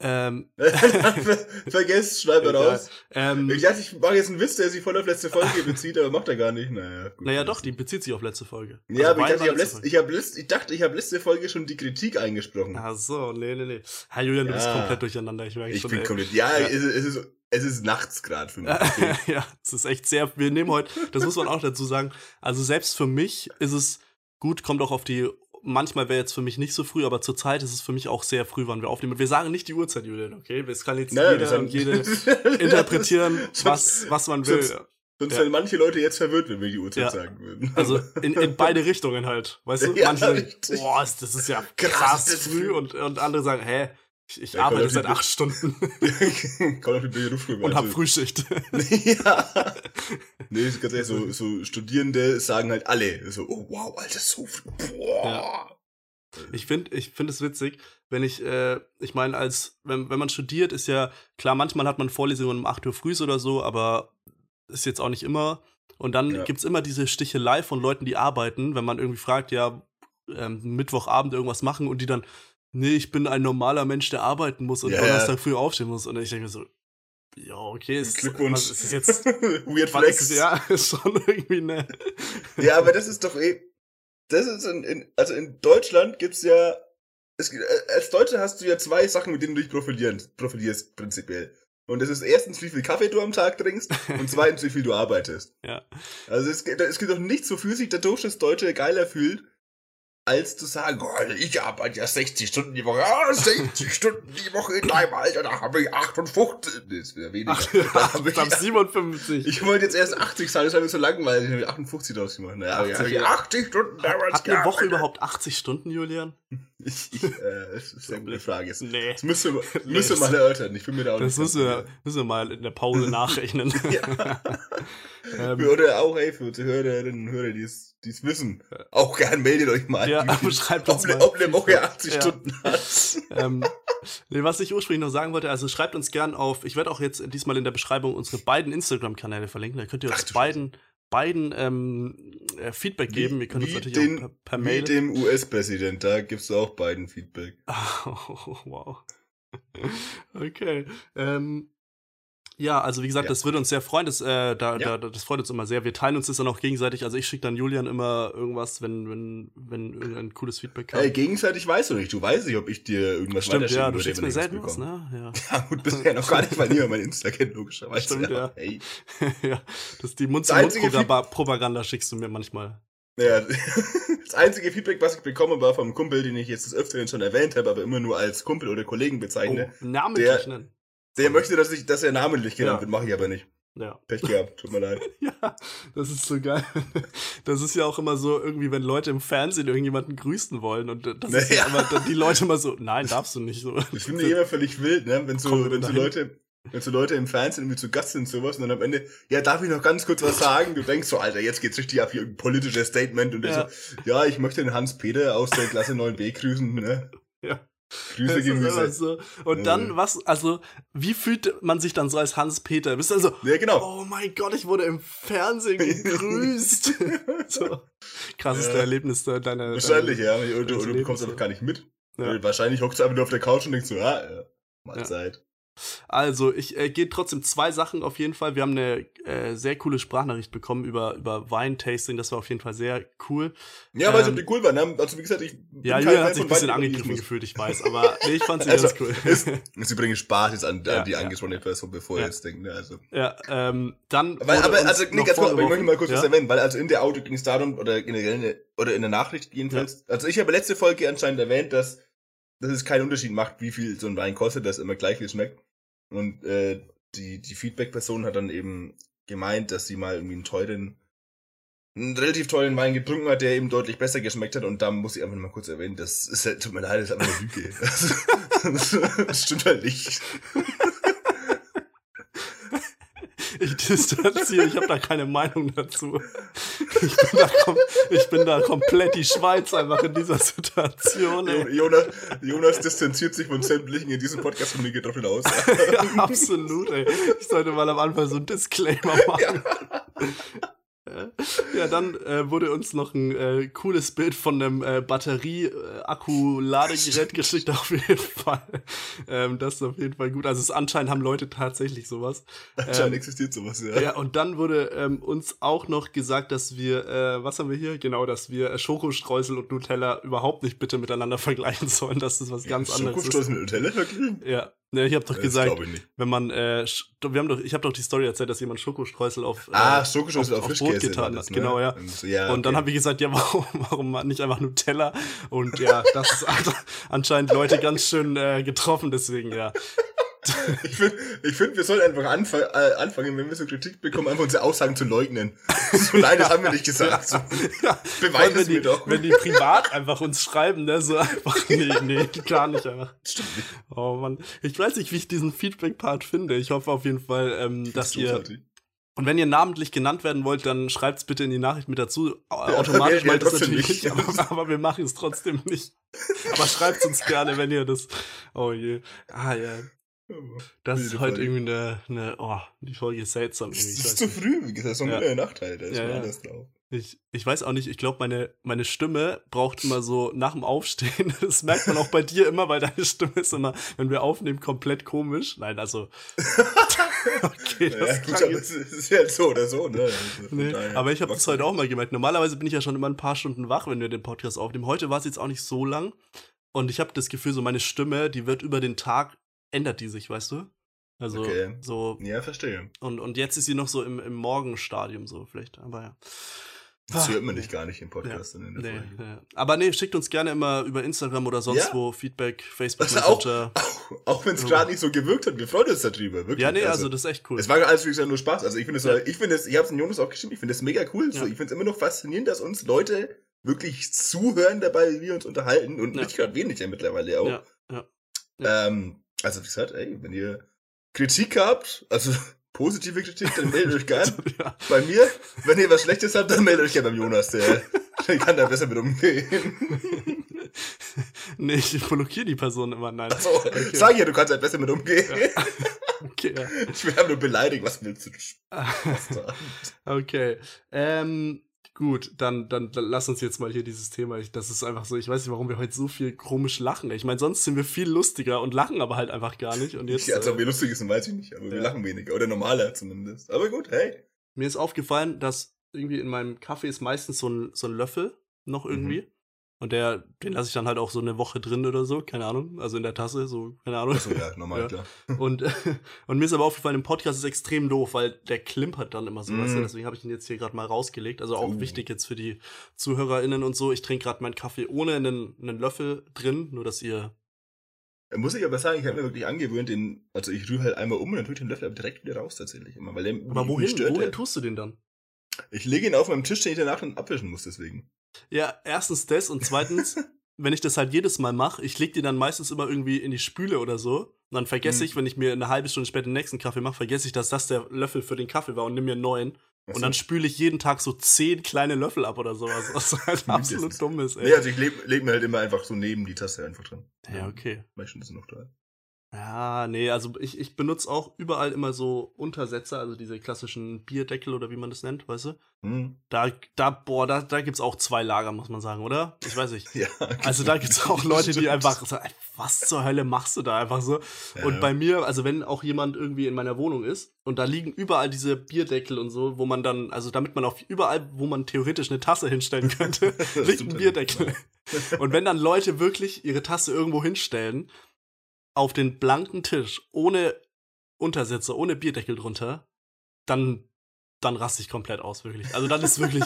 Ähm, [LAUGHS] Vergesst, schreib mal raus. ähm, Ich dachte, ich mache jetzt einen Witz, der sich voll auf letzte Folge [LAUGHS] bezieht, aber macht er gar nicht. Naja, gut. naja, doch, die bezieht sich auf letzte Folge. Ja, Also aber ich, dachte, ich, letzte letzt, ich, letzt, ich dachte, ich habe letzte Folge schon die Kritik eingesprochen. Ach so, nee, nee, nee. Herr Julian, du bist Ja. komplett durcheinander. Ich merke ich schon. bin ey. komplett. Ja, Ja. Es, ist, es, ist, es ist nachts gerade für mich. [LAUGHS] Okay. ja, es ist echt sehr. Wir nehmen heute, das muss man auch dazu sagen. Also selbst für mich ist es gut, kommt auch auf die. Manchmal wäre jetzt für mich nicht so früh, aber zurzeit ist es für mich auch sehr früh, wann wir aufnehmen. Wir sagen nicht die Uhrzeit, Julian, okay? Es kann jetzt Naja, jeder sagen- und jede [LAUGHS] interpretieren, was, was man will. sonst- Sonst Ja. wären manche Leute jetzt verwirrt, wenn wir die Uhrzeit Ja. sagen würden. Also in, in [LAUGHS] beide Richtungen halt. Weißt du? Ja, Manche sagen, richtig. boah, das ist ja Krass, krass, das früh. und, und andere sagen, hä, ich, ich Ja, arbeite seit acht Stunden Kommt auf die Berufsgruppe. und hab also- Frühschicht. [LAUGHS] ja. Nee, ist ganz ehrlich, so, so Studierende sagen halt alle so, oh wow, Alter, so früh. Boah. Ich finde ich find es witzig, wenn ich, äh, ich meine, als, wenn, wenn man studiert, ist ja, klar, manchmal hat man Vorlesungen um 8 Uhr früh oder so, aber ist jetzt auch nicht immer. Und dann Ja. gibt's immer diese Stichelei von Leuten, die arbeiten, wenn man irgendwie fragt, ja, ähm, Mittwochabend irgendwas machen und die dann, nee, ich bin ein normaler Mensch, der arbeiten muss und Ja, Donnerstag früh aufstehen muss. Und ich denke mir so, ja, okay, ist, Glückwunsch. was ist jetzt? [LAUGHS] Weird Flex. ist, ja, [LAUGHS] ist schon irgendwie ne. Ja, aber das ist doch eh. Das ist in, in also in Deutschland gibt's ja. Es, äh, als Deutscher hast du ja zwei Sachen, mit denen du dich profilieren, profilierst, prinzipiell. Und das ist erstens, wie viel Kaffee du am Tag trinkst [LAUGHS] und zweitens, wie viel du arbeitest. Ja. Also es, gibt- es gibt doch nichts, wofür sich der Durchschnittsdeutsche geiler fühlt, als zu sagen, oh, ich arbeite ja 60 Stunden die Woche. Ah, 60 [LAUGHS] Stunden die Woche in deinem Alter, da habe ich 58. Das wäre weniger. Ach, da habe ich, ich 57. Ich wollte jetzt erst 80 sagen, das habe ich so langweilig. Ich habe 58 draus gemacht. Naja, 80, 80, 80 Stunden damals Hat eine Woche überhaupt 80 Stunden, Julian? Ich, ich, äh, das ist eine gute Frage. Das, nee. das müssen wir, müssen wir mal erörtern. Ich bin mir da auch das nicht müssen wir, müssen wir mal in der Pause [LAUGHS] nachrechnen. ähm, [LAUGHS] Oder [LAUGHS] auch, ey, für die Hörerinnen und Hörer, die es wissen, auch gern meldet euch mal. Ja, schreibt uns ob, mal. Ob eine Woche 80 ja. Stunden hat. ähm, nee, was ich ursprünglich noch sagen wollte, also schreibt uns gern auf, ich werde auch jetzt diesmal in der Beschreibung unsere beiden Instagram-Kanäle verlinken, da könnt ihr uns Ach, beiden, beiden ähm, äh, Feedback geben. Wie, ihr könnt uns natürlich den, auch per, per Mail. Wie dem US-Präsident, da gibt's auch beiden Feedback. [LAUGHS] Oh, wow. [LAUGHS] okay. Ähm, ja, also wie gesagt, ja. das würde uns sehr freuen. Das, äh, da, ja. da, das freut uns immer sehr. Wir teilen uns das dann auch gegenseitig. Also ich schicke dann Julian immer irgendwas, wenn, wenn, wenn irgendein cooles Feedback kommt. Äh, gegenseitig weißt du nicht. Du weißt nicht, ob ich dir irgendwas Stimmt, ja, du schickst mir selten was, ne? Ja. [LAUGHS] ja, gut, bisher noch gar nicht, weil niemand mein Insta kennt, logischerweise. [LAUGHS] Stimmt, ja. Hey. [LAUGHS] ja, das ist die Mund-zu-Mund-Propaganda schickst du mir manchmal. Ja, das einzige Feedback, was ich bekommen war vom Kumpel, den ich jetzt des Öfteren schon erwähnt habe, aber immer nur als Kumpel oder Kollegen bezeichne. Oh, namentlich nennen. Der möchte, dass, ich, dass er namentlich genannt ja. wird, mache ich aber nicht. Ja. Pech gehabt, tut mir leid. [LAUGHS] ja, das ist so geil. Das ist ja auch immer so, irgendwie, wenn Leute im Fernsehen irgendjemanden grüßen wollen und das naja. ist ja immer die Leute immer so, nein, darfst du nicht so. Ich finde immer völlig wild, ne? Wenn so, wenn so Leute, wenn so Leute im Fernsehen irgendwie zu Gast sind und sowas und dann am Ende, ja, darf ich noch ganz kurz was sagen? Du denkst so, Alter, jetzt geht's richtig ab hier ein politisches Statement und ja. so, ja, ich möchte den Hans-Peter aus der Klasse 9b grüßen, ne? Ja. Grüße Gemüse. So. Und ja. dann, was, also, wie fühlt man sich dann so als Hans-Peter? Bist du also, ja, genau. oh mein Gott, ich wurde im Fernsehen [LAUGHS] gegrüßt. [LAUGHS] so. Krasseste ja. Erlebnis deiner. Wahrscheinlich, deiner, ja. Und, du, du bekommst einfach gar nicht mit. Ja. Wahrscheinlich hockst du einfach nur auf der Couch und denkst so, ah, ja, Mahlzeit. Also, ich äh, gehe trotzdem zwei Sachen auf jeden Fall. Wir haben eine äh, sehr coole Sprachnachricht bekommen über, über Weintasting. Das war auf jeden Fall sehr cool. Ja, weil ähm, die cool waren. Ne? Also, wie gesagt, ich. Ja, Julian hat sich ein bisschen angegriffen gefühlt, ich weiß. Aber nee, ich fand sie [LAUGHS] also, ganz cool. Ist, ist übrigens Spaß jetzt an, ja, an die ja. angesprochene Person, bevor ja. jetzt denkt. Ne? Also. Ja, ähm, dann. Weil, aber, also, nee, ganz kurz, aber ich möchte mal kurz ja? was erwähnen, weil also in der Audio ging es darum, oder generell, ne, oder in der Nachricht jedenfalls. Also, ich habe letzte Folge anscheinend erwähnt, dass, dass es keinen Unterschied macht, wie viel so ein Wein kostet, dass immer gleich viel schmeckt. Und äh, die, die Feedback-Person hat dann eben gemeint, dass sie mal irgendwie einen teuren, einen relativ teuren Wein getrunken hat, der eben deutlich besser geschmeckt hat. Und da muss ich einfach mal kurz erwähnen, das ist halt, tut mir leid, das ist einfach eine Lüge. [LAUGHS] das, stimmt halt nicht. Ich distanziere, ich habe da keine Meinung dazu. Ich bin da, ich bin da komplett die Schweiz einfach in dieser Situation. Ey. Jonas, Jonas distanziert sich von sämtlichen in diesem Podcast von mir geht davon aus. ja, absolut, ey. Ich sollte mal am Anfang so ein Disclaimer machen. Ja. [LAUGHS] Ja, dann äh, wurde uns noch ein äh, cooles Bild von einem äh, Batterie-Akku-Ladegerät [LAUGHS] geschickt, auf jeden Fall. Ähm, das ist auf jeden Fall gut. Also es, anscheinend haben Leute tatsächlich sowas. Anscheinend ähm, existiert sowas, ja. Ja, und dann wurde ähm, uns auch noch gesagt, dass wir, äh, was haben wir hier? Genau, dass wir Schokostreusel und Nutella überhaupt nicht bitte miteinander vergleichen sollen, dass das was ganz anderes ist. Schokostreusel mit Nutella vergleichen? Ja, Ne, ich habe doch das gesagt, wenn man, äh, wir haben doch, ich habe doch die Story erzählt, dass jemand Schokostreusel auf, ah, äh, Schokostreusel auf, auf, auf Brot getan hat. Ne? Genau, ja. Und, ja, und dann habe ich gesagt, ja, [LAUGHS] warum, warum nicht einfach Nutella? Und ja, [LAUGHS] das ist anscheinend Leute ganz schön äh, getroffen, deswegen ja. [LAUGHS] ich finde, ich find, wir sollten einfach anfang, äh, anfangen, wenn wir so Kritik bekommen, einfach unsere Aussagen zu leugnen. [LAUGHS] So, nein, das haben wir nicht gesagt. So, ja. Beweis es mir doch. Wenn die privat einfach uns schreiben, ne, so einfach, nee, nee, gar nicht einfach. Stimmt nicht. Oh Mann. Ich weiß nicht, wie ich diesen Feedback-Part finde. Ich hoffe auf jeden Fall, ähm, dass ihr. Und wenn ihr namentlich genannt werden wollt, dann schreibt's bitte in die Nachricht mit dazu. Automatisch ja, ja, das natürlich nicht, aber, [LAUGHS] aber wir machen es trotzdem nicht. Aber schreibt's uns gerne, wenn ihr das. Oh je. Ah ja. Das ist heute irgendwie eine, eine, oh, die Folge ist seltsam. Das ist zu früh, wie gesagt, das ist noch ja. Nachteil, da ist ja, ja. drauf. Ich, ich weiß auch nicht, ich glaube, meine, meine Stimme braucht immer so nach dem Aufstehen. [LAUGHS] Das merkt man auch bei dir immer, weil deine Stimme ist immer, wenn wir aufnehmen, komplett komisch. Nein, also. [LAUGHS] okay, das ja, gut, aber es ist ja so oder so, ne? Also nee, aber ich habe das heute auch mal gemerkt. Normalerweise bin ich ja schon immer ein paar Stunden wach, wenn wir den Podcast aufnehmen. Heute war es jetzt auch nicht so lang. Und ich habe das Gefühl, so meine Stimme, die wird über den Tag ändert die sich, weißt du? Also okay. so. Ja, verstehe. Und, und jetzt ist sie noch so im, im Morgenstadium, so vielleicht, aber ja. Das hört man nicht gar nicht im Podcast. Ja. In der Nee, ja. Aber nee, schickt uns gerne immer über Instagram oder sonst Ja. wo Feedback, Facebook Also auch, Messenger. auch, [LAUGHS] auch wenn es gerade nicht so gewirkt hat, wir freuen uns darüber. Wirklich. Ja, nee, also das ist echt cool. Es war alles wie gesagt nur Spaß. Also ich finde es, Ja. ich finde es, ich habe es in Jonas auch geschrieben, ich finde es mega cool. So, ich finde es immer noch faszinierend, dass uns Leute wirklich zuhören dabei, wie wir uns unterhalten und nicht gerade wenig ja mittlerweile auch. Ja. Ähm, also wie gesagt, ey, wenn ihr Kritik habt, also [LAUGHS] positive Kritik, dann meldet euch gern [LAUGHS] ja. bei mir. Wenn ihr was Schlechtes habt, dann meldet euch gerne beim Jonas, der, der kann da besser mit umgehen. [LAUGHS] nee, ich blockiere die Person immer. Nein. So, sag ja, du kannst halt besser mit umgehen. Okay, ja. Ich will einfach nur beleidigt, was willst du? Okay. Ähm, gut, dann, dann, dann lass uns jetzt mal hier dieses Thema. Ich, das ist einfach so, ich weiß nicht, warum wir heute so viel komisch lachen. Ich meine, sonst sind wir viel lustiger und lachen aber halt einfach gar nicht. Und jetzt. Ja, also, ob äh, wir lustig sind, weiß ich nicht, aber wir Ja. lachen weniger. Oder normaler zumindest. Aber gut, hey. mir ist aufgefallen, dass irgendwie in meinem Kaffee ist meistens so ein, so ein Löffel noch irgendwie. Mhm. Und der, den lasse ich dann halt auch so eine Woche drin oder so, keine Ahnung. Also in der Tasse, so, keine Ahnung. Achso, ja, normal, Ja. klar. Und, [LAUGHS] und mir ist aber aufgefallen, im Podcast ist extrem doof, weil der klimpert dann immer so. Mm. Weißt du? Deswegen habe ich ihn jetzt hier gerade mal rausgelegt. Also auch Oh. wichtig jetzt für die ZuhörerInnen und so. Ich trinke gerade meinen Kaffee ohne einen, einen Löffel drin, nur dass ihr. Muss ich aber sagen, ich habe mir wirklich angewöhnt, den, also ich rühre halt einmal um und dann tue ich den Löffel aber direkt wieder raus tatsächlich immer, weil der Aber wohin, stört. wohin tust du den dann? Ich lege ihn auf meinem Tisch, den ich danach dann abwischen muss, deswegen. Ja, erstens das und zweitens, [LAUGHS] wenn ich das halt jedes Mal mache, ich leg die dann meistens immer irgendwie in die Spüle oder so. Und dann vergesse Mhm. ich, wenn ich mir eine halbe Stunde später den nächsten Kaffee mache, vergesse ich, dass das der Löffel für den Kaffee war und nimm mir einen neuen. Und dann spüle ich jeden Tag so zehn kleine Löffel ab oder sowas. Was [LAUGHS] halt absolut dumm ist, ey. Nee, also ich leg, leg mir halt immer einfach so neben die Tasse einfach drin. Ja, okay. Meistens ist noch da. Ja, nee, also ich, ich benutze auch überall immer so Untersetzer, also diese klassischen Bierdeckel oder wie man das nennt, weißt du? Hm. Da, da, boah, da, da gibt's auch zwei Lager, muss man sagen, oder? Ich weiß nicht. [LAUGHS] Ja. Also da gibt's auch Leute, die Stimmt. [LAUGHS] einfach sagen, was zur Hölle machst du da einfach so? Ja. Und bei mir, also wenn auch jemand irgendwie in meiner Wohnung ist und da liegen überall diese Bierdeckel und so, wo man dann, also damit man auf überall, wo man theoretisch eine Tasse hinstellen könnte, [LAUGHS] liegt ein. Bierdeckel. Und wenn dann Leute wirklich ihre Tasse irgendwo hinstellen, auf den blanken Tisch, ohne Untersetzer, ohne Bierdeckel drunter, dann, dann raste ich komplett aus, wirklich. Also dann ist wirklich,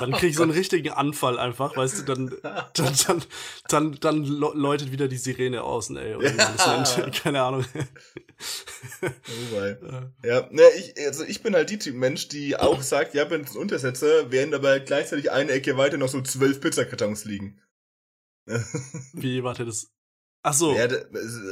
dann krieg ich so einen richtigen Anfall einfach, weißt du, dann, dann, dann, dann, dann läutet wieder die Sirene außen, ey. Ja. Keine Ahnung. Oh [LAUGHS] Ja, ne, ich, also ich bin halt die Typ Mensch, die auch sagt, ja, bin ein Untersetzer, während aber gleichzeitig eine Ecke weiter noch so zwölf Pizzakartons liegen. [LAUGHS] Wie, warte, das. Ach so. Ja,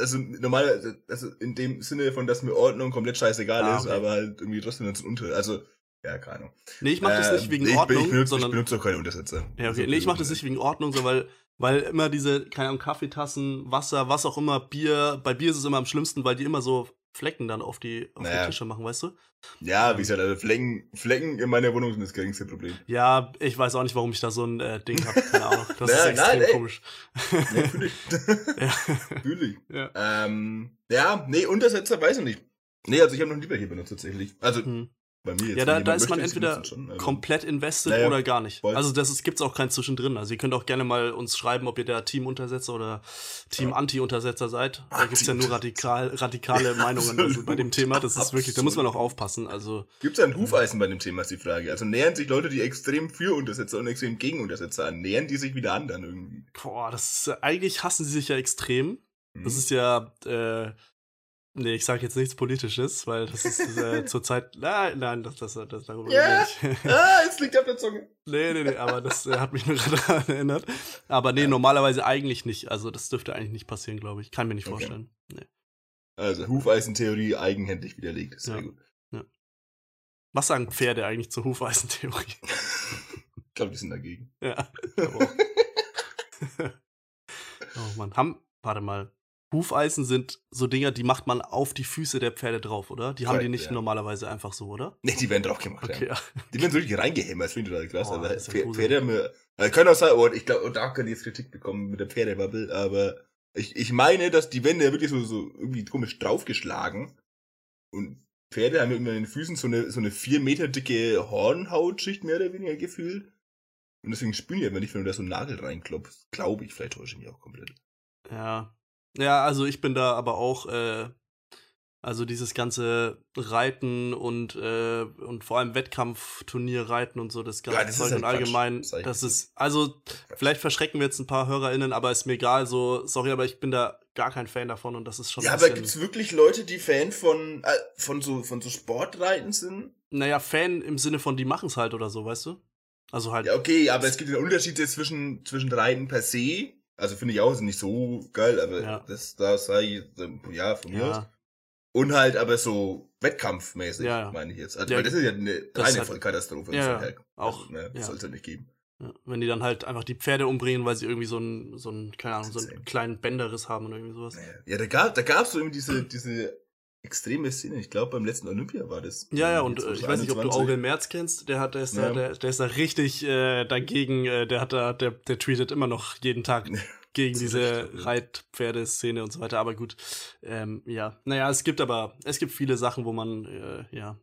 also normal, also in dem Sinne von, dass mir Ordnung komplett scheißegal Ah, ist, okay. aber halt irgendwie trotzdem dann Unter, also, ja, keine Ahnung. Nee, ich mach das nicht Ähm, wegen nee, ich, bin- Ordnung, ich benutze, sondern. ich benutze auch keine Untersetzer. Ja, okay. Also, Nee, ich mach das nicht wegen Ordnung, sondern weil, weil immer diese, keine Ahnung, Kaffeetassen, Wasser, was auch immer, Bier, bei Bier ist es immer am schlimmsten, weil die immer so Flecken dann auf die, auf Naja. die Tische machen, weißt du? Ja, wie gesagt, also Flecken, Flecken in meiner Wohnung sind das geringste Problem. Ja, ich weiß auch nicht, warum ich da so ein äh, Ding habe, keine Ahnung. [LAUGHS] Das Nein, ist extrem nein, komisch. Nee, fühl ich. ja. Fühl ich. [LAUGHS] [LAUGHS] ja. Ähm, ja, nee, Untersetzer weiß ich nicht. Nee, also ich habe noch lieber hier benutzt tatsächlich. Also Hm. Bei mir jetzt. Ja, da, da ist man entweder schon, also- komplett invested Naja, oder gar nicht. voll. Also das ist, gibt's auch kein Zwischendrin. Also ihr könnt auch gerne mal uns schreiben, ob ihr der Team-Untersetzer oder Team-Anti-Untersetzer seid. Da gibt's ja nur radikal, radikale [LAUGHS] Meinungen also bei dem Thema. Das ist wirklich, da muss man auch aufpassen. Also Gibt's ein Hufeisen bei dem Thema, ist die Frage. Also nähern sich Leute, die extrem für Untersetzer und extrem gegen Untersetzer an, nähern die sich wieder an dann irgendwie. Boah, das ist, eigentlich hassen sie sich ja extrem. Das Hm. ist ja, äh, nee, ich sage jetzt nichts Politisches, weil das ist äh, [LAUGHS] zurzeit, nein, nein, das, das, das darüber Ja. rede ich. [LAUGHS] Ah, es liegt auf der Zunge. nee, nee, nee, aber das äh, hat mich nur gerade [LAUGHS] daran erinnert. Aber nee, normalerweise eigentlich nicht. Also das dürfte eigentlich nicht passieren, glaube ich. Kann mir nicht Okay. vorstellen. Nee. Also Hufeisentheorie eigenhändig widerlegt. Sehr Ja. gut. Was sagen Pferde eigentlich zur Hufeisentheorie? Ich glaube, die sind dagegen. ja. auch. oh Mann, haben, warte mal. Hufeisen sind so Dinger, die macht man auf die Füße der Pferde drauf, oder? Die haben die Korrekt, nicht ja. normalerweise einfach so, oder? Nee, die werden drauf gemacht. Okay, Ja. ja. Die werden so richtig reingehämmert, das finde ich total krass. Oh, aber Pferde. Pferde haben wir, also können auch sein, oh, ich glaube, da können die jetzt Kritik bekommen mit der Pferdebubble, aber ich, ich meine, dass die Wände ja wirklich so, so irgendwie komisch draufgeschlagen. Und Pferde haben in den Füßen so eine, so eine vier Meter dicke Hornhautschicht mehr oder weniger gefühlt. Und deswegen spüren die aber nicht, wenn du da so einen Nagel reinklopfst. Glaube ich, vielleicht täusche ich mich auch komplett. Ja. Ja, also ich bin da aber auch, äh, Also dieses ganze Reiten und, äh, und vor allem Wettkampfturnierreiten und so, das ganze Ja, das Zeug und allgemein, Quatsch, das ist, also vielleicht verschrecken wir jetzt ein paar HörerInnen, aber ist mir egal, so, sorry, aber ich bin da gar kein Fan davon und das ist schon Ja, aber gibt's wirklich Leute, die Fan von, äh, von so, von so Sportreiten sind? naja, Fan im Sinne von, die machen's halt oder so, weißt du? Also halt, Ja, okay, aber es gibt ja Unterschiede zwischen, zwischen Reiten per se. Also finde ich auch, nicht so geil, aber Ja. das, da sei, ich, ja, von mir aus. ja, Und halt aber so wettkampfmäßig, Ja, meine ich jetzt. Also, weil das ist ja eine reine halt- Vollkatastrophe. Ja, halt, auch, Also, ne, ja. Soll es ja nicht geben. wenn die dann halt einfach die Pferde umbringen, weil sie irgendwie so einen, so einen, keine Ahnung, so einen kleinen Bänderriss haben oder irgendwie sowas. Ja, da gab da gab's so irgendwie diese, diese extreme Szene. Ich glaube, beim letzten Olympia war das. Ja, ja, Irgendwie und äh, ich weiß nicht, ob du 2021. Aurel Merz kennst, der hat, der ist da, Ja. der, der ist da richtig äh, dagegen, äh, der hat da, der, der tweetet immer noch jeden Tag [LAUGHS] gegen diese. Reitpferdeszene und so weiter, aber gut. Ähm, ja, naja, es gibt aber, es gibt viele Sachen, wo man, äh, ja,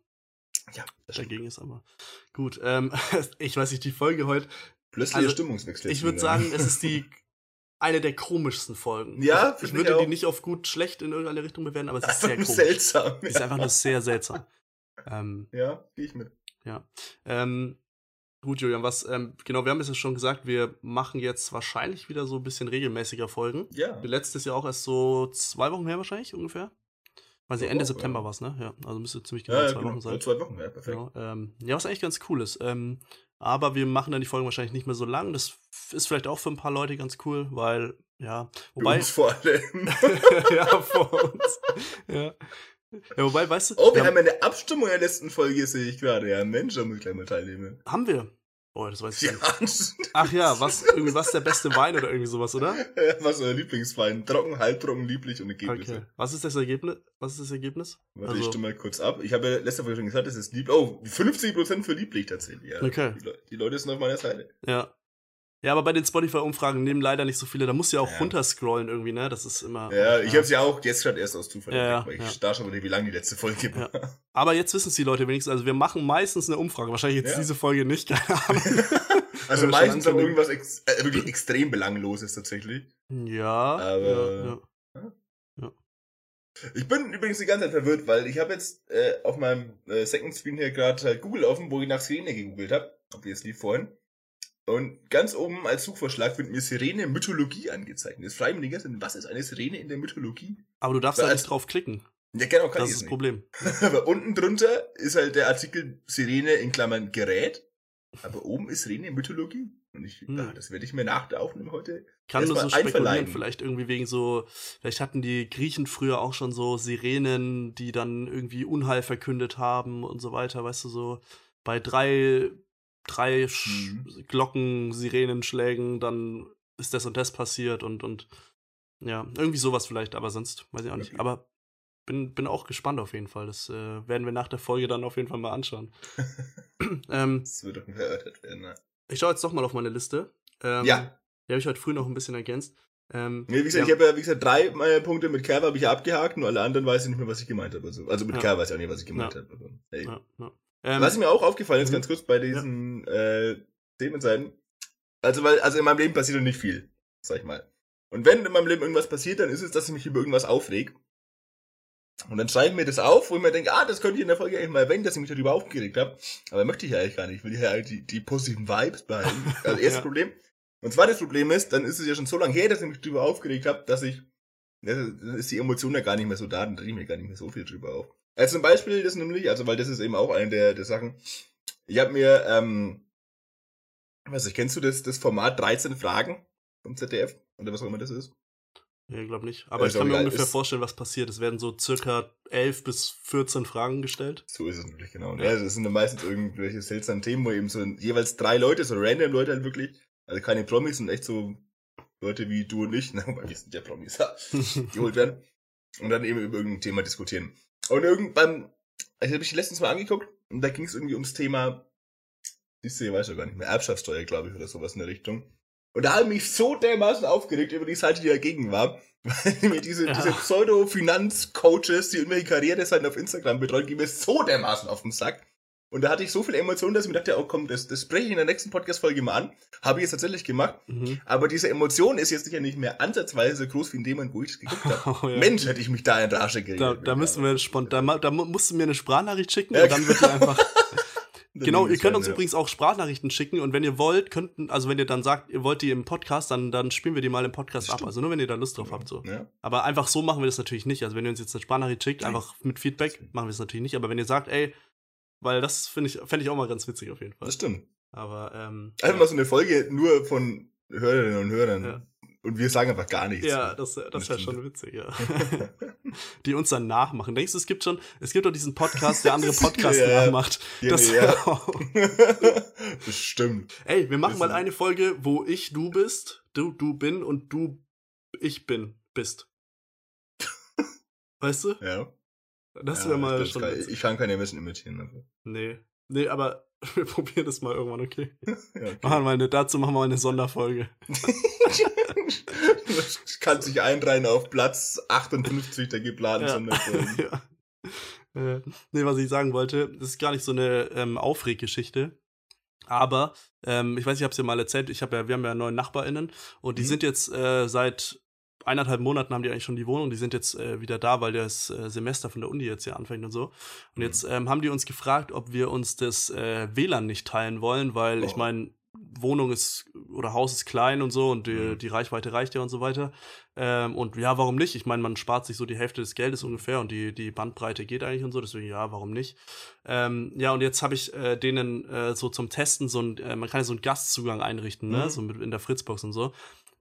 Ja, dagegen ist, aber gut. Ähm, [LAUGHS] ich weiß nicht, die Folge heute, Plötzlicher also, Stimmungswechsel. ich würde sagen, es ist die [LAUGHS] eine der komischsten Folgen. Ja, ich, ich ich würde die auch. nicht auf gut, schlecht in irgendeine Richtung bewerten, aber es ist sehr komisch. seltsam. Es ist einfach nur sehr seltsam. Ähm, Ja, gehe ich mit. Ähm, gut, Julian, was, ähm, genau, wir haben es ja schon gesagt, wir machen jetzt wahrscheinlich wieder so ein bisschen regelmäßiger Folgen. Ja. Letztes Jahr auch erst so zwei Wochen her wahrscheinlich ungefähr. Nicht, Ja, Ende auch, September ja. war's, ne? Ja, also müsste ziemlich genau Ja, ja, zwei genau. Wochen sein. Ja, zwei Wochen, ja, perfekt. Genau, ähm, ja, was eigentlich ganz cool ist. Ähm, aber wir machen dann die Folgen wahrscheinlich nicht mehr so lang. Das ist vielleicht auch für ein paar Leute ganz cool, weil, ja, Bei wobei. uns vor allem. [LAUGHS] ja, vor uns. Ja. ja, wobei, weißt du. Oh, wir wir haben eine Abstimmung in der letzten Folge, sehe ich gerade. Ja, Mensch, da muss ich gleich mal teilnehmen. haben wir. Oh, das weiß ich Ja, nicht. [LAUGHS] Ach ja, was, irgendwie, was der beste Wein oder irgendwie sowas, oder? [LAUGHS] was ist euer Lieblingswein? Trocken, halbtrocken, lieblich und Ergebnisse. Okay. Was ist das Ergebnis? Was ist das Ergebnis? Warte, Also- ich stimme mal kurz ab. Ich habe ja letzte Folge schon gesagt, es ist lieb. Oh, 50% für lieblich tatsächlich. Ja. Okay. Die, Le die Leute sind auf meiner Seite. Ja. Ja, aber bei den Spotify-Umfragen nehmen leider nicht so viele. Da musst du ja auch Ja. runterscrollen irgendwie, ne? Das ist immer. Ja, ich habe es ja auch jetzt gerade erst aus Zufall Ja, ja, entdeckt, weil ich ja. da schon wieder, wie lange die letzte Folge Ja. war. Aber jetzt wissen es die Leute wenigstens. Also wir machen meistens eine Umfrage. Wahrscheinlich jetzt Ja. diese Folge nicht, keine [LAUGHS] Ahnung. Also [LAUGHS] meistens aber irgendwas ex äh, wirklich extrem belangloses tatsächlich. ja. Aber- ja, ja. Ich bin übrigens die ganze Zeit verwirrt, weil ich habe jetzt äh, auf meinem äh, Second Screen hier gerade halt Google offen, wo ich nach Sirene gegoogelt habe. Obviously vorhin. Und ganz oben als Suchvorschlag wird mir Sirene Mythologie angezeigt. Das frage ich mich die ganze Zeit, was ist eine Sirene in der Mythologie? Aber du darfst da nicht drauf klicken. Ja, genau, kann Das ist jetzt das. Problem. [LAUGHS] Aber unten drunter ist halt der Artikel Sirene in Klammern Gerät. Aber oben ist Sirene Mythologie. Und ich, Hm. ah, das werde ich mir nach der Aufnahme heute. Kann nur so spekulieren, vielleicht irgendwie wegen so, vielleicht hatten die Griechen früher auch schon so Sirenen, die dann irgendwie Unheil verkündet haben und so weiter, weißt du, so bei drei, drei Mhm. Glocken, Sirenenschlägen, dann ist das und das passiert und, und ja, irgendwie sowas vielleicht, aber sonst weiß ich auch nicht. Okay. Aber bin, bin auch gespannt auf jeden Fall. Das äh, werden wir nach der Folge dann auf jeden Fall mal anschauen. [LAUGHS] ähm, Das wird doch erörtert werden. Ne? ich schaue jetzt doch mal auf meine Liste. Ähm, Ja. Die habe ich heute früh noch ein bisschen ergänzt. Ähm, Nee, wie gesagt, ja. ich habe ja, wie gesagt, drei äh, Punkte mit Kerl habe ich ja abgehakt, nur alle anderen weiß ich nicht mehr, was ich gemeint habe. Also, also mit Ja. Kerl weiß ich auch nicht, was ich gemeint Ja. habe. Hey. Ja, ja. Ähm, Was mir auch aufgefallen ist, Mhm. ganz kurz bei diesen äh, Themenseiten, also weil, also in meinem Leben passiert noch nicht viel, sag ich mal. Und wenn in meinem Leben irgendwas passiert, dann ist es, dass ich mich über irgendwas aufreg. Und dann schreibe ich mir das auf, wo ich mir denke, ah, das könnte ich in der Folge eigentlich mal erwähnen, dass ich mich darüber aufgeregt habe. Aber möchte ich ja eigentlich gar nicht. Ich will ja halt die, die positiven Vibes behalten. [LAUGHS] Also erstes Ja. Problem. Und zweites Problem ist, dann ist es ja schon so lange her, dass ich mich darüber aufgeregt habe, dass ich, dann ist die Emotion ja gar nicht mehr so da, dann rege ich mir gar nicht mehr so viel drüber auf. Als zum Beispiel das nämlich, also weil das ist eben auch eine der, der Sachen, ich habe mir, ähm, was ich, kennst du das, das Format 13 Fragen vom ZDF? Oder was auch immer das ist? Nee, ich glaube nicht. Aber Ist ich kann mir ungefähr ist- vorstellen, was passiert. Es werden so circa 11 bis 14 Fragen gestellt. So ist es natürlich, genau. Ja. Ja, das sind dann meistens irgendwelche seltsamen Themen, wo eben so jeweils drei Leute, so random Leute halt wirklich, also keine Promis, sind echt so Leute wie du und ich, [LAUGHS] na, weil wir sind ja Promis, [LAUGHS] geholt werden. Und dann eben über irgendein Thema diskutieren. Und irgendwann, also habe ich letztens mal angeguckt, und da ging es irgendwie ums Thema, ich weiß ja gar nicht mehr, Erbschaftssteuer, glaube ich, oder sowas in der Richtung. Und da habe ich mich so dermaßen aufgeregt über die Seite, die dagegen war, [LAUGHS] weil mir diese, Ja. diese Pseudo-Finanz-Coaches, die irgendwelche Karriereseiten auf Instagram betreuen, gehen mir so dermaßen auf den Sack. Und da hatte ich so viel Emotionen, dass ich mir dachte, oh komm, das, das spreche ich in der nächsten Podcast-Folge mal an. Habe ich jetzt tatsächlich gemacht. Mhm. Aber diese Emotion ist jetzt sicher nicht mehr ansatzweise so groß wie in dem Moment, wo ich es geguckt habe. [LAUGHS] Oh, ja. Mensch, hätte ich mich da in Rage geredet. Da, da müssen wir spontan, da, da musst du mir eine Sprachnachricht schicken Ja, und dann wird die einfach. [LAUGHS] [LAUGHS] Genau, ihr könnt uns ja. übrigens auch Sprachnachrichten schicken und wenn ihr wollt, könnten, also wenn ihr dann sagt, ihr wollt die im Podcast, dann, dann spielen wir die mal im Podcast ab. Also nur wenn ihr da Lust drauf habt. So. Ja. Aber einfach so machen wir das natürlich nicht. Also wenn ihr uns jetzt eine Sprachnachricht schickt, einfach mit Feedback, machen wir es natürlich nicht. Aber wenn ihr sagt, ey, weil das finde ich, fände ich auch mal ganz witzig auf jeden Fall. Das stimmt. Aber ähm, Einfach mal so eine Folge nur von Hörerinnen und Hörern. Ja. Und wir sagen einfach gar nichts. ja, das, das wäre schon witzig, ja. [LAUGHS] die uns dann nachmachen. Denkst du, es gibt schon, es gibt doch diesen Podcast, der andere [LAUGHS] Podcasts Ja, nachmacht. Ja, Das ja. Bestimmt. [LAUGHS] Ey, wir machen mal Wissen. eine Folge, wo ich du bist, du du bin und du ich bin bist. Weißt du? Ja. Das ja, wäre mal ich, schon. ich, kann, ich kann keine Menschen imitieren. Also. nee. Nee, aber [LAUGHS] wir probieren das mal irgendwann, okay? [LAUGHS] Ja, okay. Machen wir eine, dazu machen wir eine Sonderfolge. Das [LAUGHS] kann sich einreihen auf Platz 58 der geplanten Ja. Sonderfolgen. ja. Äh, nee, was ich sagen wollte, das ist gar nicht so eine ähm, Aufreggeschichte. Aber, ähm, ich weiß, ich habe es dir mal erzählt, ich hab ja, wir haben ja neue NachbarInnen und die Mhm. sind jetzt äh, seit eineinhalb Monaten haben die eigentlich schon die Wohnung, die sind jetzt äh, wieder da, weil das äh, Semester von der Uni jetzt ja anfängt und so. Und Mhm. jetzt ähm, haben die uns gefragt, ob wir uns das äh, WLAN nicht teilen wollen, weil ich Oh. meine, Wohnung ist oder Haus ist klein und so und die, Mhm. die Reichweite reicht ja und so weiter. Ähm, und ja, warum nicht? Ich meine, man spart sich so die Hälfte des Geldes ungefähr und die, die Bandbreite geht eigentlich und so, deswegen ja, warum nicht? Ähm, ja, und jetzt habe ich äh, denen äh, so zum Testen so ein, äh, man kann ja so einen Gastzugang einrichten, ne? Mhm. So mit in der Fritzbox und so.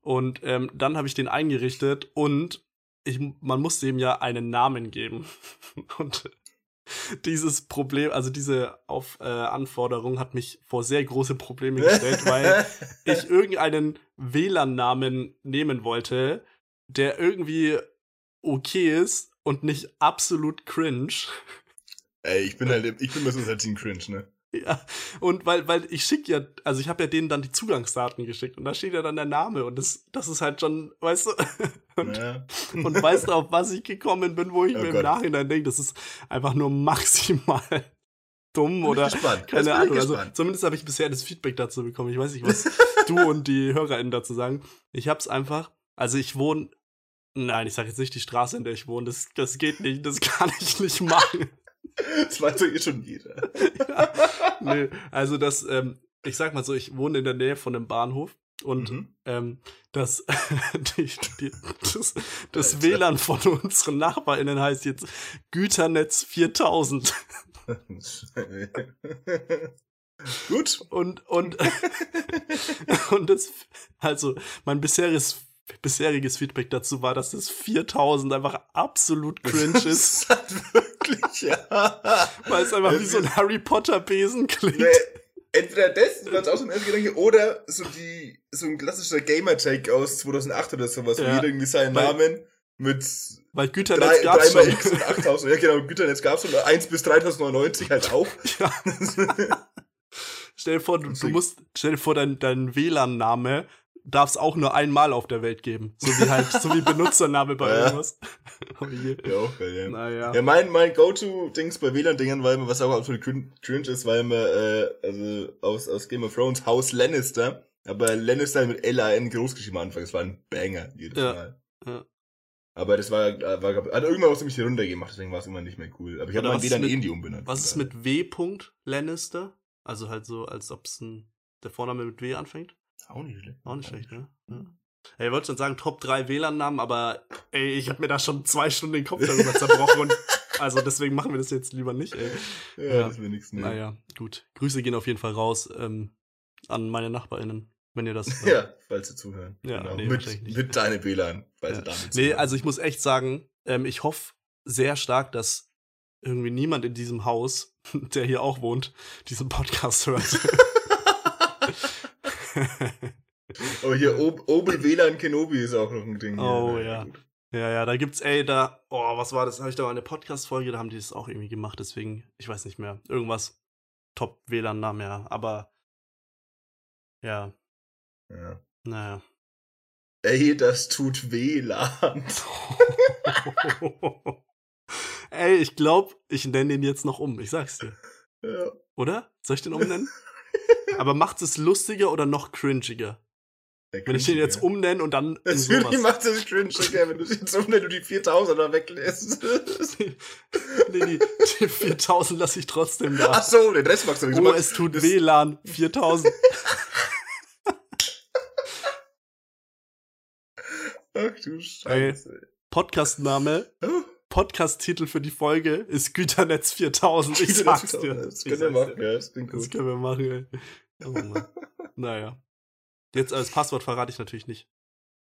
Und ähm, dann habe ich den eingerichtet und ich, man musste ihm ja einen Namen geben. [LAUGHS] Und dieses Problem, also diese Auf, äh, Anforderung hat mich vor sehr große Probleme gestellt, weil [LAUGHS] ich irgendeinen WLAN-Namen nehmen wollte, der irgendwie okay ist und nicht absolut cringe. Ey, ich bin halt, [LAUGHS] ich bin mir so halt Team Cringe, ne? Ja, und weil, weil ich schicke ja, also ich habe ja denen dann die Zugangsdaten geschickt und da steht ja dann der Name und das, das ist halt schon, weißt du, [LAUGHS] und, Ja. und weißt du, auf was ich gekommen bin, wo ich Oh mir im Gott. Nachhinein denke, das ist einfach nur maximal [LAUGHS] dumm oder keine Ahnung. Also zumindest habe ich bisher das Feedback dazu bekommen. Ich weiß nicht, was [LAUGHS] du und die HörerInnen dazu sagen. Ich habe es einfach, also ich wohne, nein, ich sage jetzt nicht die Straße, in der ich wohne, das, das geht nicht, das kann ich nicht machen. [LAUGHS] Das weiß doch eh schon jeder. [LAUGHS] nee, also das, ähm, ich sag mal so, ich wohne in der Nähe von einem Bahnhof und Mhm. ähm, das, [LAUGHS] die, die, das, das. WLAN von unseren NachbarInnen heißt jetzt Güternetz 4000. Gut. Und, und, und das, also mein bisheriges, bisheriges Feedback dazu war, dass das 4000 einfach absolut cringe ist, Das hat wirklich, ja. [LAUGHS] weil es einfach wie so ein Harry Potter Besen klingt. Nee, entweder das, war auch so ein erster Gedanke, oder so die, so ein klassischer Gamer-Tag aus 2008 oder sowas, wo Ja. jeder irgendwie seinen Weil- Namen mit Weil Güternetz gab's dreimal schon. X und 8000, ja genau, Güternetz gab's und 1 bis 3099 halt auch. [LAUGHS] Ja. [LAUGHS] Stell dir vor, du, du musst, stell dir vor, dein, dein WLAN-Name darf es auch nur einmal auf der Welt geben. So wie halt, so wie [LAUGHS] Benutzername bei Ja. irgendwas. [LAUGHS] Oh ja, auch geil, ja. Naja. Ja, mein, mein Go-To-Dings bei WLAN-Dingern, weil man, was auch absolut crin- cringe ist, weil man, äh, also aus, aus Game of Thrones, Haus Lannister, aber Lannister mit L-A-N großgeschrieben am Anfang, das war ein Banger, jedes Ja, Mal. ja. Aber das war, war, hat irgendwann auch ziemlich runter gemacht, deswegen war es immer nicht mehr cool. Aber ich habe mein WLAN eh in die umbenannt. Was ist mit W. Lannister? Also halt so, als ob es ein, der Vorname mit W anfängt. Auch nicht schlecht. Auch nicht schlecht, ne? Ja. Ey, ich wollte schon sagen, Top 3 WLAN-Namen, aber ey, ich habe mir da schon zwei Stunden den Kopf darüber [LAUGHS] zerbrochen und also deswegen machen wir das jetzt lieber nicht, ey. Ja, Ja. das wäre nichts, ne. Naja, gut. Grüße gehen auf jeden Fall raus ähm, an meine NachbarInnen, wenn ihr das. [LAUGHS] äh, Ja, falls sie zuhören. Ja, genau. nee, mit, mit deinem WLAN, falls Ja. sie damit Nee, zuhören. also ich muss echt sagen, ähm, ich hoffe sehr stark, dass irgendwie niemand in diesem Haus, [LAUGHS] der hier auch wohnt, diesen Podcast hört. Aber Oh, hier Ob Obel WLAN Kenobi ist auch noch ein Ding. hier. Oh, Na ja. gut. ja, ja, da gibt's, ey, da, oh, was war das? Habe ich da mal eine Podcast-Folge, da haben die das auch irgendwie gemacht, deswegen, ich weiß nicht mehr. Irgendwas Top-WLAN-Namen, ja, aber ja, Ja. naja. Ey, das tut WLAN. [LAUGHS] ey, ich glaube, ich nenne den jetzt noch um, ich sag's dir. Ja. Oder? Soll ich den umnennen? [LAUGHS] [LAUGHS] Aber macht es lustiger oder noch cringiger? Wenn ich den jetzt umnenne und dann. Natürlich [LAUGHS] macht es cringiger, wenn du den jetzt umnennst und die 4000er weglässt. [LAUGHS] nee, die, die 4000 lasse ich trotzdem da. Ach so, den Rest magst du nicht. Oh, es tut WLAN. 4000. Ach du Scheiße. Podcastname. Oh. Podcast-Titel für die Folge ist Güternetz 4000. Ich sag's dir. Das können wir machen, ja. Das können wir machen, ey. Oh Mann. [LAUGHS] naja. Jetzt als Passwort verrate ich natürlich nicht.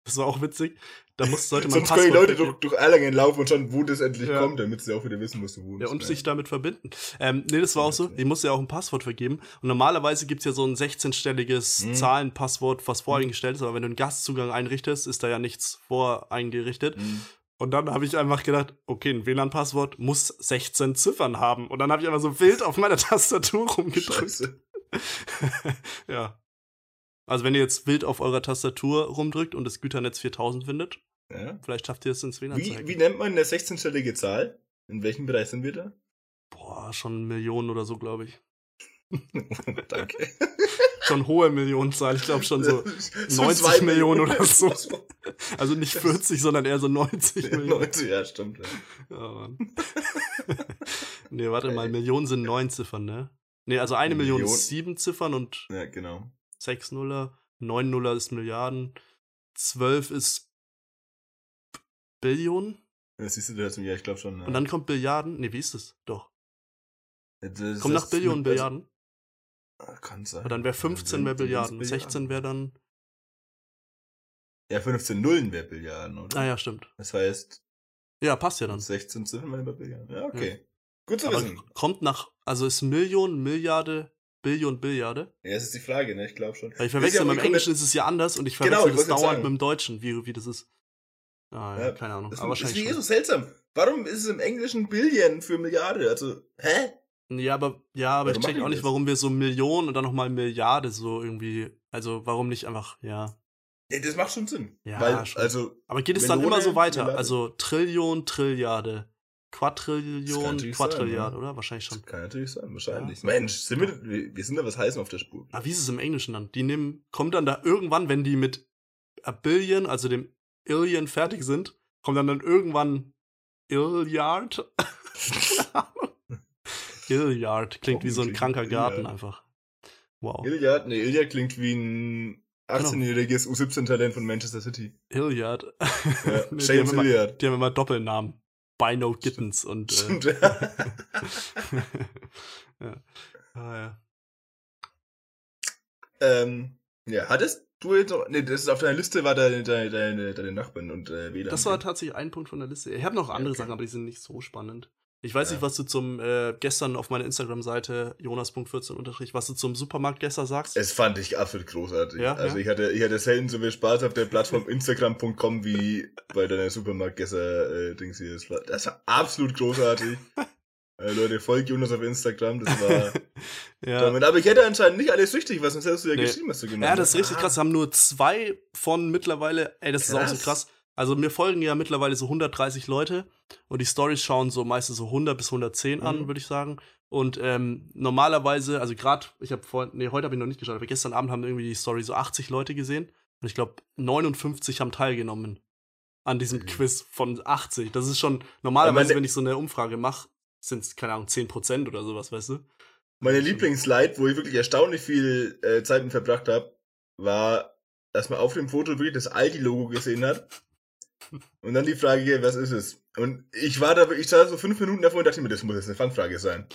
Das war auch witzig. Da muss, sollte man Sonst können die Leute durch, durch Erlangen laufen und schauen, wo das endlich ja. kommt, damit sie auch wieder wissen, was du wohnst. Ja, und ja. sich damit verbinden. Ähm, nee, das war auch so. Ich musste ja auch ein Passwort vergeben. Und normalerweise gibt's ja so ein 16-stelliges mhm. Zahlenpasswort, was voreingestellt ist. Aber wenn du einen Gastzugang einrichtest, ist da ja nichts voreingerichtet. Mhm. Und dann habe ich einfach gedacht, okay, ein WLAN-Passwort muss 16 Ziffern haben. Und dann habe ich einfach so wild auf meiner [LAUGHS] Tastatur rumgedrückt. [LAUGHS] ja. Also wenn ihr jetzt wild auf eurer Tastatur rumdrückt und das Güternetz 4000 findet, ja. vielleicht schafft ihr es ins WLAN wie, wie nennt man eine 16-stellige Zahl? In welchem Bereich sind wir da? Boah, schon Millionen oder so, glaube ich. [LAUGHS] Danke. [LAUGHS] schon hohe Millionenzahl. Ich glaube schon so 90 Millionen oder so. Also nicht 40, sondern eher so 90 Millionen. 90, ja, stimmt. Ja, ja Mann. nee, warte mal, Millionen sind neun Ziffern, ne? Nee, also eine Million, Million ist sieben Ziffern und ja, genau. sechs Nuller, neun Nuller ist Milliarden, zwölf ist Billionen. Das siehst du, das ja, ich glaube schon. Ja. Und dann kommt Billiarden. Nee, wie ist das? Doch. Das kommt nach Billionen Billiarden. Ah, kann sein. Aber dann wäre 15 mehr Billiarden. 16 wäre dann. Ja, 15 Nullen wäre Billiarden, oder? Ah ja, stimmt. Das heißt. Ja, passt ja dann. 16 Ziffern wäre Billiarden. Ja, okay. Ja. Gut zu wissen. Kommt nach, also ist Million, Milliarde, Billion, Billiarde? Ja, das ist die Frage, ne? Ich glaube schon. Weil ich verwechsel, beim Englischen ist es ja anders und ich genau, verwechsel genau, das dauernd mit dem Deutschen, wie, wie das ist. Ah, ja, ja, keine Ahnung. Das Aber wahrscheinlich. Ist so seltsam. Warum ist es im Englischen Billion für Milliarde? Also, hä? Ja, aber, ja, aber ich check auch nicht, warum wir so Millionen und dann nochmal Milliarde so irgendwie, also warum nicht einfach, ja. Ja, das macht schon Sinn. Ja, weil, schon. also. Aber geht es Melone, dann immer so weiter? Milliarde. Also Trillion, Trilliarde. Quadrillion, Quadrilliarde, oder? Wahrscheinlich schon. Kann natürlich sein, wahrscheinlich. Ja. Mensch, sind wir, wir sind da was heißen auf der Spur. Aber wie ist es im Englischen dann? Die nehmen, kommt dann da irgendwann, wenn die mit a Billion, also dem Illion fertig sind, kommt dann dann irgendwann Illiard? [LAUGHS] Illiard klingt oh, wie so ein kranker Garten einfach. Wow. Illiard, nee, Illiard klingt wie ein 18-jähriges genau. U17-Talent von Manchester City. Illiard. Ja, [LAUGHS] nee, James die Illiard. die haben immer Doppelnamen. Bino Gittens und. Äh, Stimmt, ja. [LAUGHS] [LAUGHS] ja. Ah, ja. Ähm, ja, hattest du jetzt noch, nee, das ist auf deiner Liste war deine, deine, deine, deine Nachbarn und äh, WLAN. Das war tatsächlich ein Punkt von der Liste. Ich habe noch andere okay. Sachen, aber die sind nicht so spannend. Ich weiß ja. nicht, was du zum äh, gestern auf meiner Instagram-Seite Jonas.14 unterstrich, was du zum Supermarkt gestern sagst. Es fand ich absolut großartig. Ja, also ja? ich hatte ich hatte selten so viel Spaß auf der Plattform Instagram.com wie bei deiner Supermarkt-Gesser äh, Dings hier. Das war, absolut großartig. [LAUGHS] äh, Leute, folgt Jonas auf Instagram, das war [LAUGHS] ja. damit. Aber ich hätte anscheinend nicht alles richtig, was sonst hättest du ja nee. geschrieben, was du genommen Ja, das ist richtig ah. krass. Haben nur zwei von mittlerweile, ey, das krass. ist auch so krass also mir folgen ja mittlerweile so 130 Leute und die Stories schauen so meistens so 100 bis 110 mhm. an, würde ich sagen. Und ähm, normalerweise, also gerade, ich habe vor, nee, heute habe ich noch nicht geschaut, aber gestern Abend haben irgendwie die Story so 80 Leute gesehen und ich glaube 59 haben teilgenommen an diesem mhm. Quiz von 80. Das ist schon normalerweise, wenn ich so eine Umfrage mache, sind es keine Ahnung 10% oder sowas, weißt du? Meine Lieblingsslide, wo ich wirklich erstaunlich viel äh, Zeit mit verbracht habe, war, dass man auf dem Foto wirklich das Aldi-Logo gesehen hat und dann die Frage, was ist es? Und ich war da, ich saß so fünf Minuten davor und dachte mir, das muss jetzt eine Fangfrage sein.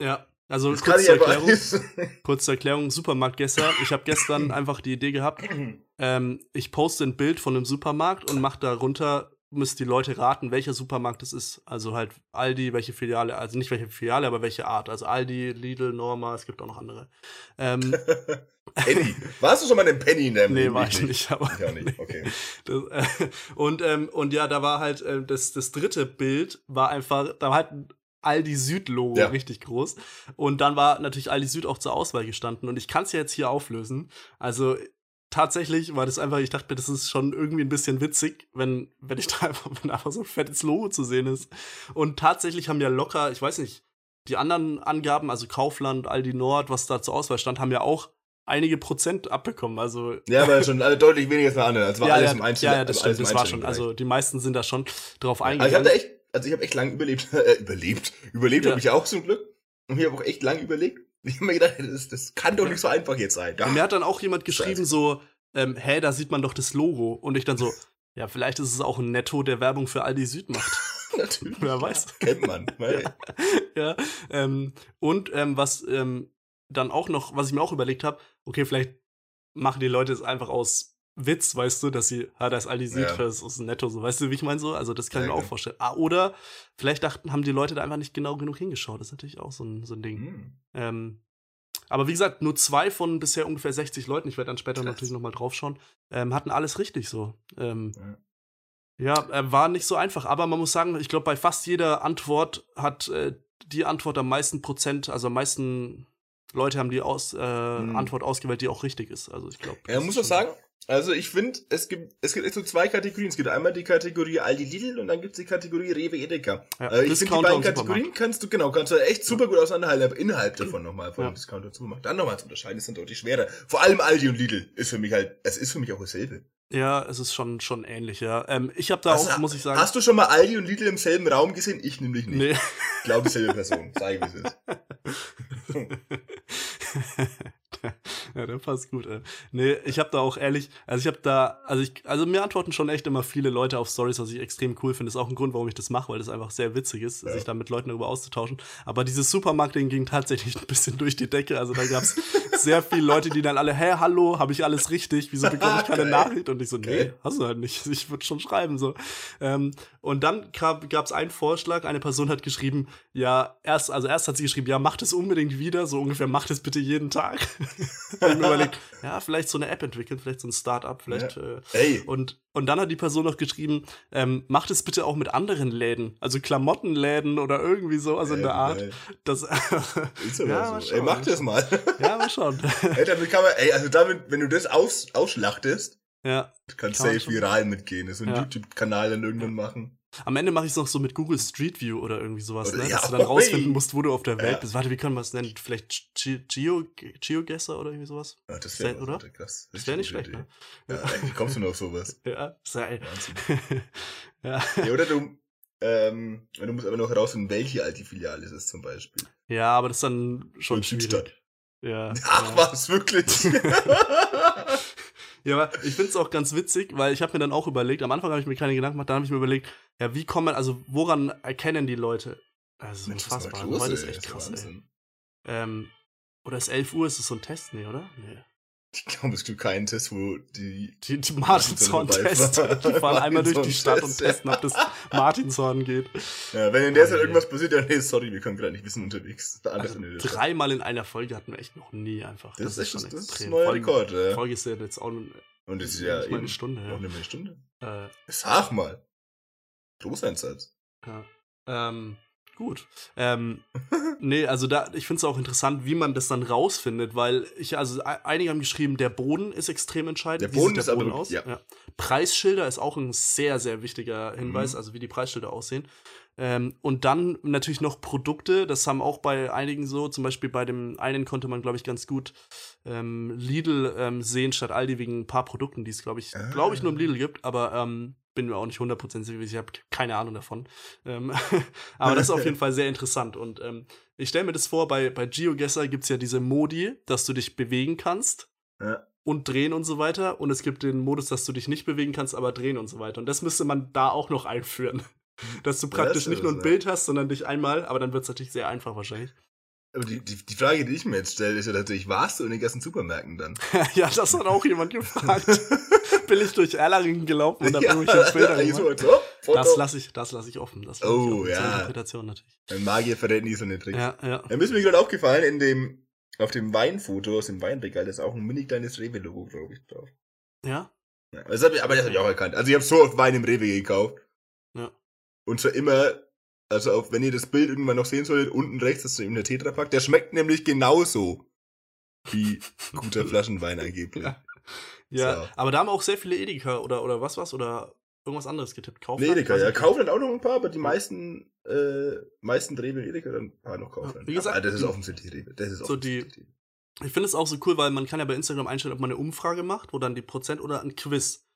Ja, also das kurz zur, Erklärung, [LAUGHS] kurz zur Erklärung, Supermarkt gestern. Ich habe gestern einfach die Idee gehabt, [CLEARS THROAT] ähm, ich poste ein Bild von einem Supermarkt und mache darunter, müssen die Leute raten, welcher Supermarkt es ist. Also halt Aldi, welche Filiale, also nicht welche Filiale, aber welche Art. Also Aldi, Lidl, Norma, es gibt auch noch andere. Ähm, [LAUGHS] Penny. Warst du schon mal in Penny in deinem Nee, war ich nicht, aber. Ich auch nicht, okay. Das, äh, und, ähm, und ja, da war halt, äh, das, das dritte Bild war einfach, da war halt ein Aldi Süd-Logo ja. richtig groß. Und dann war natürlich Aldi Süd auch zur Auswahl gestanden. Und ich kann es ja jetzt hier auflösen. Also tatsächlich war das einfach, ich dachte mir, das ist schon irgendwie ein bisschen witzig, wenn, wenn ich da einfach, [LAUGHS] wenn einfach so ein fettes Logo zu sehen ist. Und tatsächlich haben ja locker, ich weiß nicht, die anderen Angaben, also Kaufland, Aldi Nord, was da zur Auswahl stand, haben ja auch einige Prozent abbekommen. Also Ja, aber schon alle deutlich weniger als bei anderen. Das war ja, alles ja, im Einzel ja, ja, das alles stimmt, im das war einzelnen schon. Bereich. Also die meisten sind da schon drauf Also ich eingegangen. habe da echt, also ich habe echt lange überlebt, [LAUGHS] äh, überlebt, überlebt Ja. habe ich auch zum Glück. Und ich habe auch echt lange überlegt. Ich habe mir gedacht, das, das kann doch nicht so einfach jetzt sein. Und mir hat dann auch jemand geschrieben, so, ähm, hä, da sieht man doch das Logo. Und ich dann so, ja, vielleicht ist es auch ein Netto, der Werbung für Aldi Süd macht. [LAUGHS] Natürlich. Wer weiß. Kennt man. [LAUGHS] weil- ja. Ähm, und ähm, was ähm, dann auch noch, was ich mir auch überlegt habe, okay, vielleicht machen die Leute es einfach aus Witz, weißt du, dass sie, ist Aldi Süd, Ja. das ist ein Netto, so, weißt du, wie ich meine so? Also das kann ich Ja, mir auch vorstellen. Ah, oder vielleicht dachten, haben die Leute da einfach nicht genau genug hingeschaut. Das ist natürlich auch so ein, so ein Ding. Hm. Ähm, aber wie gesagt, nur zwei von bisher ungefähr 60 Leuten, ich werde dann später Krass. natürlich nochmal draufschauen, ähm, hatten alles richtig so. Ähm, Ja. ja, äh, war nicht so einfach, aber man muss sagen, ich glaube, bei fast jeder Antwort hat äh, die Antwort am meisten Prozent, also am meisten Leute haben die aus, äh, Hm. Antwort ausgewählt, die auch richtig ist. Also ich glaube. Ja, muss doch sagen, also ich finde, es gibt, es gibt echt so zwei Kategorien. Es gibt einmal die Kategorie Aldi Lidl und dann gibt es die Kategorie Rewe Edeka. Ja, äh, ich finde, die beiden Kategorien kannst du, genau, kannst du echt super gut auseinanderhalten, aber innerhalb davon nochmal von Ja. dem Discounter und Supermarkt. Dann nochmal zu unterscheiden, ist dann deutlich schwerer. Vor allem Aldi und Lidl ist für mich halt, es ist für mich auch dasselbe. Ja, es ist schon, schon ähnlich, ja. Ähm, ich habe da Hast- auch, muss ich sagen. Hast du schon mal Aldi und Lidl im selben Raum gesehen? Ich nämlich nicht. nee. Ich glaube, dieselbe Person. Sag ich, wie es ist. [LAUGHS] ja, der passt gut, ey. Nee, ich habe da auch ehrlich, also ich habe da, also ich, also mir antworten schon echt immer viele Leute auf Stories, was ich extrem cool finde. Ist auch ein Grund, warum ich das mache, weil das einfach sehr witzig ist, Ja. sich da mit Leuten darüber auszutauschen. Aber dieses Supermarketing ging tatsächlich [LAUGHS] ein bisschen durch die Decke. Also da gab's sehr viele Leute, die dann alle, hä, hallo, habe ich alles richtig? Wieso bekomme ich keine. [LAUGHS] Nachricht? Und ich so, nee, hast du halt nicht. Ich würde schon schreiben so. Ähm, und dann gab es einen Vorschlag. Eine Person hat geschrieben, ja, erst, also erst hat sie geschrieben, ja, macht es unbedingt wieder, so ungefähr, macht es bitte jeden Tag. [LAUGHS] Mir überlegt, ja, vielleicht so eine App entwickeln, vielleicht so ein Startup, vielleicht. Äh, Ey, und, und dann hat die Person noch geschrieben, ähm, macht es bitte auch mit anderen Läden, also Klamottenläden oder irgendwie so, also in der Art. ey, Das, [LAUGHS] Ist aber Ja, so. schauen, Ey, mach das mal. [LAUGHS] ja, mal schauen. ey, damit kann man, ey, also damit, wenn du das aus, ausschlachtest, ja. kannst Kann man safe viral mitgehen. So ein Ja. YouTube-Kanal dann irgendwann machen. Am Ende mache ich es noch so mit Google Street View oder irgendwie sowas, ne? ja, dass du dann rausfinden musst, wo du auf der Welt Ja. bist. Warte, wie können wir es nennen? Vielleicht Ge- Geo, Geogesser oder irgendwie sowas? Ja, das Wär- wäre oder? krass. Das wäre nicht schlecht, gute ne? Idee. Ja, wie kommst du nur auf sowas? [LAUGHS] Ja, sei. [LAUGHS] Ja. Ja, oder du, ähm, du musst aber noch herausfinden, welche alte Filiale es ist zum Beispiel. ja, aber das ist dann schon Und Südstadt. schwierig. Ja. [LAUGHS] Ach ja. was, wirklich? Ja, aber ich finde es auch ganz witzig, weil ich habe mir dann auch überlegt, am Anfang habe ich mir keine Gedanken gemacht, dann habe ich mir überlegt, ja, wie kommen, also woran erkennen die Leute? Das ist Mensch, unfassbar. Heute ist echt Das krass, ey. Ähm, oder ist 11 Uhr, ist es so ein Test? Nee, oder? Nee. Ich glaube, es gibt keinen Test, wo die Die, die Martinshorn-Test. [LAUGHS] Die fahren einmal durch die Stadt und testen, ob das Martinshorn geht. Ja, wenn in der Zeit irgendwas passiert, dann nee, sorry, wir können gerade nicht wissen unterwegs. Also, in dreimal in einer Folge hatten wir echt noch nie einfach. Das, ist, das, das ist ein extrem. neuer Vor allem, Rekord, ja. Die Folge ist ja jetzt auch Und das ist ja eben eine Stunde. auch Ja. mehr eine Stunde. Äh, Sag mal. Großeinsatz. Ja. Ähm, gut. Ähm, [LAUGHS] nee, also da, ich finde es auch interessant, wie man das dann rausfindet, weil ich, also e- einige haben geschrieben, der Boden ist extrem entscheidend. Der Wie Boden sieht ist aber wirklich- ja. Preisschilder ist auch ein sehr, sehr wichtiger Hinweis, Mhm. also wie die Preisschilder aussehen. Ähm, und dann natürlich noch Produkte, das haben auch bei einigen so, zum Beispiel bei dem einen konnte man, glaube ich, ganz gut ähm, Lidl ähm, sehen statt Aldi wegen ein paar Produkten, die es, glaube ich, Ah. glaube ich, nur im Lidl gibt, aber ähm, bin mir auch nicht 100% sicher, ich habe keine Ahnung davon. Ähm, [LAUGHS] aber das ist auf jeden [LAUGHS] Fall sehr interessant und ähm, ich stelle mir das vor, bei, bei GeoGuessr gibt es ja diese Modi, dass du dich bewegen kannst Ja. und drehen und so weiter und es gibt den Modus, dass du dich nicht bewegen kannst, aber drehen und so weiter und das müsste man da auch noch einführen. [LAUGHS] Dass du Ja, praktisch das nicht nur ein Bild hast, sondern dich einmal, aber dann wird es natürlich sehr einfach wahrscheinlich. Aber die, die, die Frage, die ich mir jetzt stelle, ist ja natürlich, warst du in den ganzen Supermärkten dann? ja, das hat auch jemand gefragt. [LAUGHS] Bin ich durch Erlangen gelaufen und dann ja, irgendwelche [LAUGHS] Bilder eigentlich gemacht. so, so, Foto. Das lasse ich, das lasse ich offen. Das lass ich Oh. Zur ja. Interpretation natürlich. Ein Magier verrät nie so eine Tricks. Ja, ja. Mir ist mir gerade aufgefallen, in dem, auf dem Weinfoto aus dem Weinregal, da ist auch ein mini kleines Rewe-Logo, glaube ich, drauf. Ja? Ja, das hab ich, aber das habe ich auch erkannt. Also ich habe so oft Wein im Rewe gekauft. Ja. Und zwar immer, also auf, wenn ihr das Bild irgendwann noch sehen solltet, unten rechts ist eben der Tetrapack. Der schmeckt nämlich genauso wie [LAUGHS] guter Flaschenwein angeblich. Ja. Ja, So. aber da haben auch sehr viele Edeka oder, oder was was oder irgendwas anderes getippt. Nee, Kaufland? Edeka, ja. Kaufland auch noch ein paar, aber die meisten, äh, meisten Rewe Edeka, dann ein paar noch Kaufland. wie gesagt, aber das ist offensichtlich Rewe. Das ist so die-. Ich finde es auch so cool, weil man kann ja bei Instagram einstellen, ob man eine Umfrage macht, wo dann die Prozent oder ein Quiz,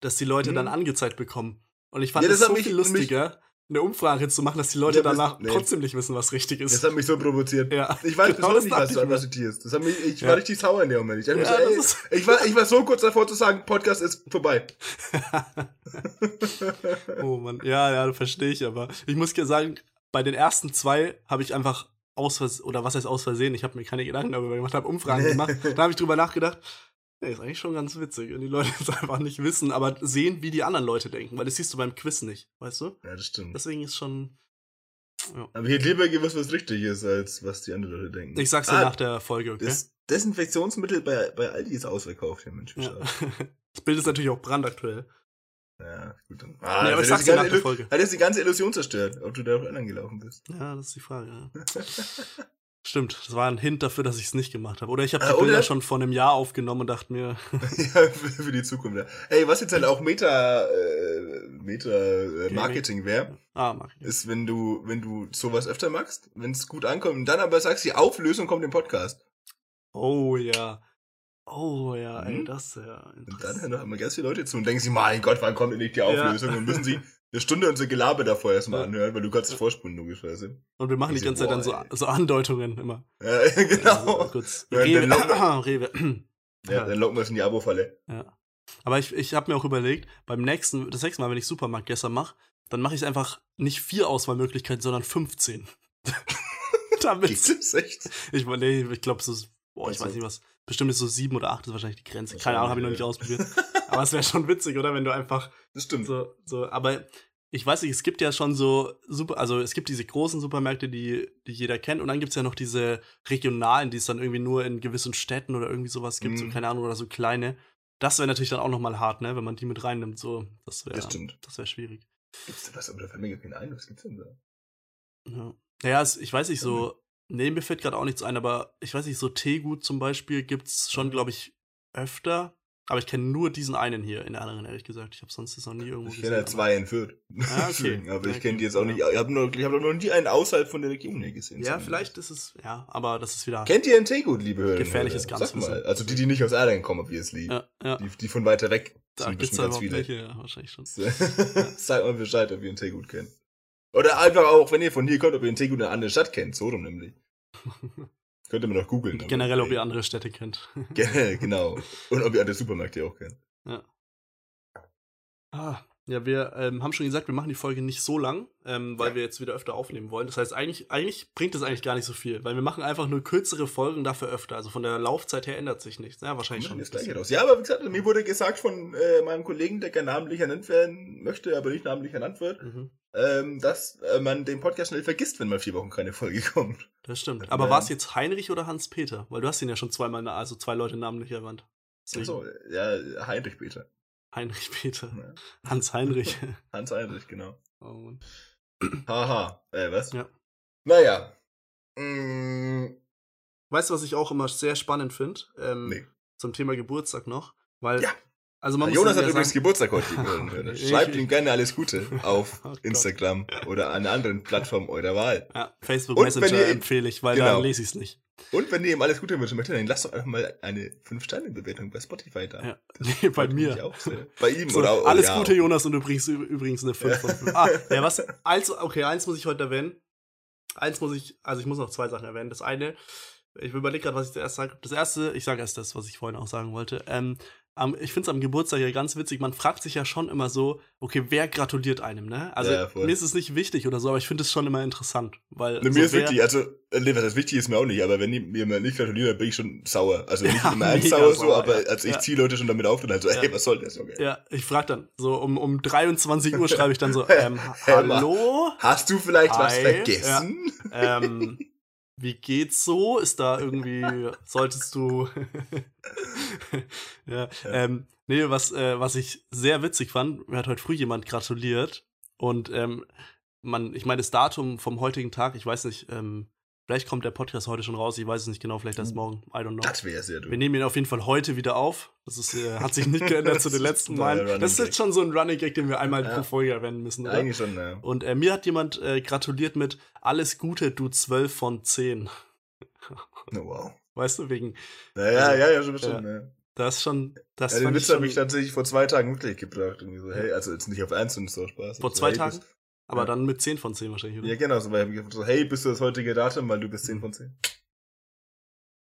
dass die Leute Mhm. dann angezeigt bekommen. Und ich fand Ja, es das so viel lustiger, eine Umfrage zu machen, dass die Leute Ja, das- danach nee. trotzdem nicht wissen, was richtig Das ist. hat mich so provoziert. Ja, Ich weiß genau bis heute das nicht, was ich du mir. analysierst. Das hat mich, ich Ja. war richtig sauer in dem Moment. Ich, Ja, so, ey, das ich, war, ich war so kurz davor zu sagen, Podcast ist vorbei. [LAUGHS] oh Mann, ja, ja, verstehe ich, aber ich muss dir sagen, bei den ersten zwei habe ich einfach aus oder was heißt aus Versehen, ich habe mir keine Gedanken darüber gemacht, habe Umfragen gemacht, da habe ich drüber nachgedacht, nee, ist eigentlich schon ganz witzig, wenn die Leute [LAUGHS] es einfach nicht wissen, aber sehen, wie die anderen Leute denken, weil das siehst du beim Quiz nicht, weißt du? Ja, das stimmt. Deswegen ist schon, ja. Aber hätte lieber gewusst, was richtig ist, als was die anderen Leute denken. Ich sag's dir Ah, nach der Folge, okay? Das Desinfektionsmittel bei, bei Aldi ist ausverkauft, ja Mensch. Ja. [LAUGHS] Das Bild ist natürlich auch brandaktuell. Ja, gut dann. nee, aber ich sag's dir nach der Folge. Hat jetzt die ganze Illusion zerstört, ob du da auch anderen gelaufen bist. Ja, das ist die Frage. Ja. [LAUGHS] Stimmt, das war ein Hint dafür, dass ich es nicht gemacht habe. Oder ich habe die oder? Bilder schon vor einem Jahr aufgenommen und dachte mir, [LAUGHS] [LAUGHS] ja, für, die Zukunft. Ja. Ey, was jetzt halt auch Meta, äh, Meta äh, Marketing wäre, ah, ist, wenn du, wenn du sowas öfter machst, wenn es gut ankommt und dann aber sagst, die Auflösung kommt im Podcast. Oh ja. Oh ja, ey, Mhm. das ist ja Und dann interessant. hören noch immer ganz viele Leute zu und denken sich, mein Gott, wann kommt endlich die Auflösung? Und müssen sie [LAUGHS] eine Stunde unser Gelaber davor erstmal Ja. anhören, weil du kannst es vorspulen, logischerweise. Und wir machen die ganze Zeit dann so, so Andeutungen immer. Ja, [LAUGHS] genau. Also, kurz. Ja, Rewe. dann locken [COUGHS] Rewe. Ja, dann locken wir es in die Abo-Falle. Ja. Aber ich, ich habe mir auch überlegt, beim nächsten, das nächste Mal, wenn ich Supermarkt gestern mache, dann mache ich einfach nicht vier Auswahlmöglichkeiten, sondern 15. [LAUGHS] [LAUGHS] Damit. Geht das echt? Ich, nee, ich glaube, so, boah, ich Also- weiß nicht was. Bestimmt ist so sieben oder acht ist wahrscheinlich die Grenze. Keine Ahnung, habe ich noch nicht ausprobiert. [LAUGHS] Aber es wäre schon witzig, oder? Wenn du einfach Das stimmt. so, so, aber ich weiß nicht, es gibt ja schon so super, also es gibt diese großen Supermärkte, die, die jeder kennt, und dann gibt es ja noch diese regionalen, die es dann irgendwie nur in gewissen Städten oder irgendwie sowas gibt, so Mhm. keine Ahnung, oder so kleine. Das wäre natürlich dann auch nochmal hart, ne, wenn man die mit reinnimmt, so. Das wäre Das stimmt. das wäre schwierig. Gibt's da was? Aber da fällt mir gar kein ein. Was gibt's denn da? Ja, naja, es, ich weiß nicht, so, nee, mir fällt gerade auch nichts ein, aber ich weiß nicht, so Teegut zum Beispiel gibt's schon, glaube ich, öfter. Aber ich kenne nur diesen einen hier in der anderen, ehrlich gesagt. Ich habe sonst das noch nie irgendwo Ich kenne halt zwei in Fürth. [LAUGHS] Ah, okay. Aber Ja, ich kenne die jetzt auch nicht. Ich habe noch, ich hab noch nie einen außerhalb von der Region hier gesehen. Ja, vielleicht ist es, ja, aber das ist wieder. Kennt ihr ein Teegut, liebe Hörer? Gefährliches Sag Ganzwissen. mal. Also die, die nicht aus Erlangen kommen, obviously. Ja, ja. Die, die von weiter weg Da sind gibt's bestimmt ja ganz viele. welche, ja, wahrscheinlich schon. [LAUGHS] Sagt mal Bescheid, ob ihr ein Teegut kennt. Oder einfach auch, wenn ihr von hier kommt, ob ihr ein Teegut in einer anderen Stadt kennt. So rum nämlich. Könnt ihr mir noch googeln. Generell, ob ihr andere Städte kennt. [LAUGHS] Genau. Und ob ihr andere Supermärkte auch kennt. ah, ja, wir ähm, haben schon gesagt, wir machen die Folge nicht so lang, ähm, weil Ja. wir jetzt wieder öfter aufnehmen wollen. Das heißt, eigentlich, eigentlich bringt es eigentlich gar nicht so viel, weil wir machen einfach nur kürzere Folgen dafür öfter. Also von der Laufzeit her ändert sich nichts. Ja, wahrscheinlich schon. das gleiche raus. Ja, aber wie gesagt, mir wurde gesagt von äh, meinem Kollegen, der gerne namentlich ernannt werden möchte, aber nicht namentlich ernannt wird, Mhm, ähm, dass äh, man den Podcast schnell vergisst, wenn mal vier Wochen keine Folge kommt. das stimmt. Ja. Aber war es jetzt Heinrich oder Hans-Peter? Weil du hast ihn ja schon zweimal, also zwei Leute namentlich erwähnt. Achso, ja, Heinrich Peter. Heinrich Peter. Ja. Hans-Heinrich. [LAUGHS] Hans Heinrich, genau. oh, Mann. Haha. Äh, was? Ja. Naja. Mm, Weißt du, was ich auch immer sehr spannend finde? Ähm, nee. Zum Thema Geburtstag noch. Weil, Ja. Also man muss Jonas hat ja übrigens sagen, Geburtstag heute. [LAUGHS] Ich- Schreibt ihm gerne alles Gute [LAUGHS] auf Oh. Instagram oder an einer anderen Plattform eurer Wahl. Ja, Facebook Und Messenger ihr- empfehle ich, weil Genau. da lese ich es nicht. Und wenn ihr ihm alles Gute wünschen möchtet, dann lasst doch einfach mal eine 5-Sterne-Bewertung bei Spotify da. Ja. [LAUGHS] Nee, bei mir. Bei ihm So, oder oder alles ja, Gute, Jonas, und übrigens, übrigens eine 5 von 5. Ah, ja, was? Eins, okay, eins muss ich heute erwähnen. Eins muss ich, also ich muss noch zwei Sachen erwähnen. Das eine, ich überlege gerade, was ich zuerst sage. Das erste, ich sage erst das, was ich vorhin auch sagen wollte. Ähm, am, ich finde es am Geburtstag ja ganz witzig. Man fragt sich ja schon immer so, okay, wer gratuliert einem, ne? Also Ja, mir ist es nicht wichtig oder so, aber ich finde es schon immer interessant, weil Ne, so mir ist wichtig, also, äh, nee, was das wichtig ist mir auch nicht, aber wenn die mir mal nicht gratulieren, dann bin ich schon sauer. Also nicht Ja, immer mega sauer so, aber ja. also ich ziehe Leute schon damit auf und halt so, ey, was soll das, okay? Ja, ich frage dann so um, um 23 Uhr [LAUGHS] schreibe ich dann so, ähm, hallo, Hast du vielleicht was Hi. vergessen? ähm, wie geht's so? Ist da irgendwie, [LAUGHS] solltest du, [LAUGHS] ja, ähm, nee, was, äh, was ich sehr witzig fand, mir hat heute früh jemand gratuliert und, ähm, man, ich meine, das Datum vom heutigen Tag, ich weiß nicht, ähm, Vielleicht kommt der Podcast heute schon raus, ich weiß es nicht genau, vielleicht erst Uh, morgen, I don't know. Das wäre sehr Wir dumm. nehmen ihn auf jeden Fall heute wieder auf. Das ist, äh, hat sich nicht geändert zu den letzten [LAUGHS] Malen. Das ist jetzt schon so ein Running Gag, den wir einmal Ja. pro Folge erwähnen müssen. Oder? Eigentlich schon, ja. Und äh, mir hat jemand äh, gratuliert mit Alles Gute, du 12 von 10. Oh, wow. Weißt du, wegen, Ja, ja, Also, ja, ja, schon bestimmt, ja. das ist schon, das Ja, den Witz habe ich tatsächlich vor zwei Tagen wirklich gebracht. Irgendwie so, hey, also jetzt nicht auf Ernst und so Spaß. vor so, zwei hey, Tagen, aber ja. dann mit 10 von 10 wahrscheinlich, oder? ja, genau, so, weil so, hey, bist du das heutige Datum, weil du bist 10 von 10.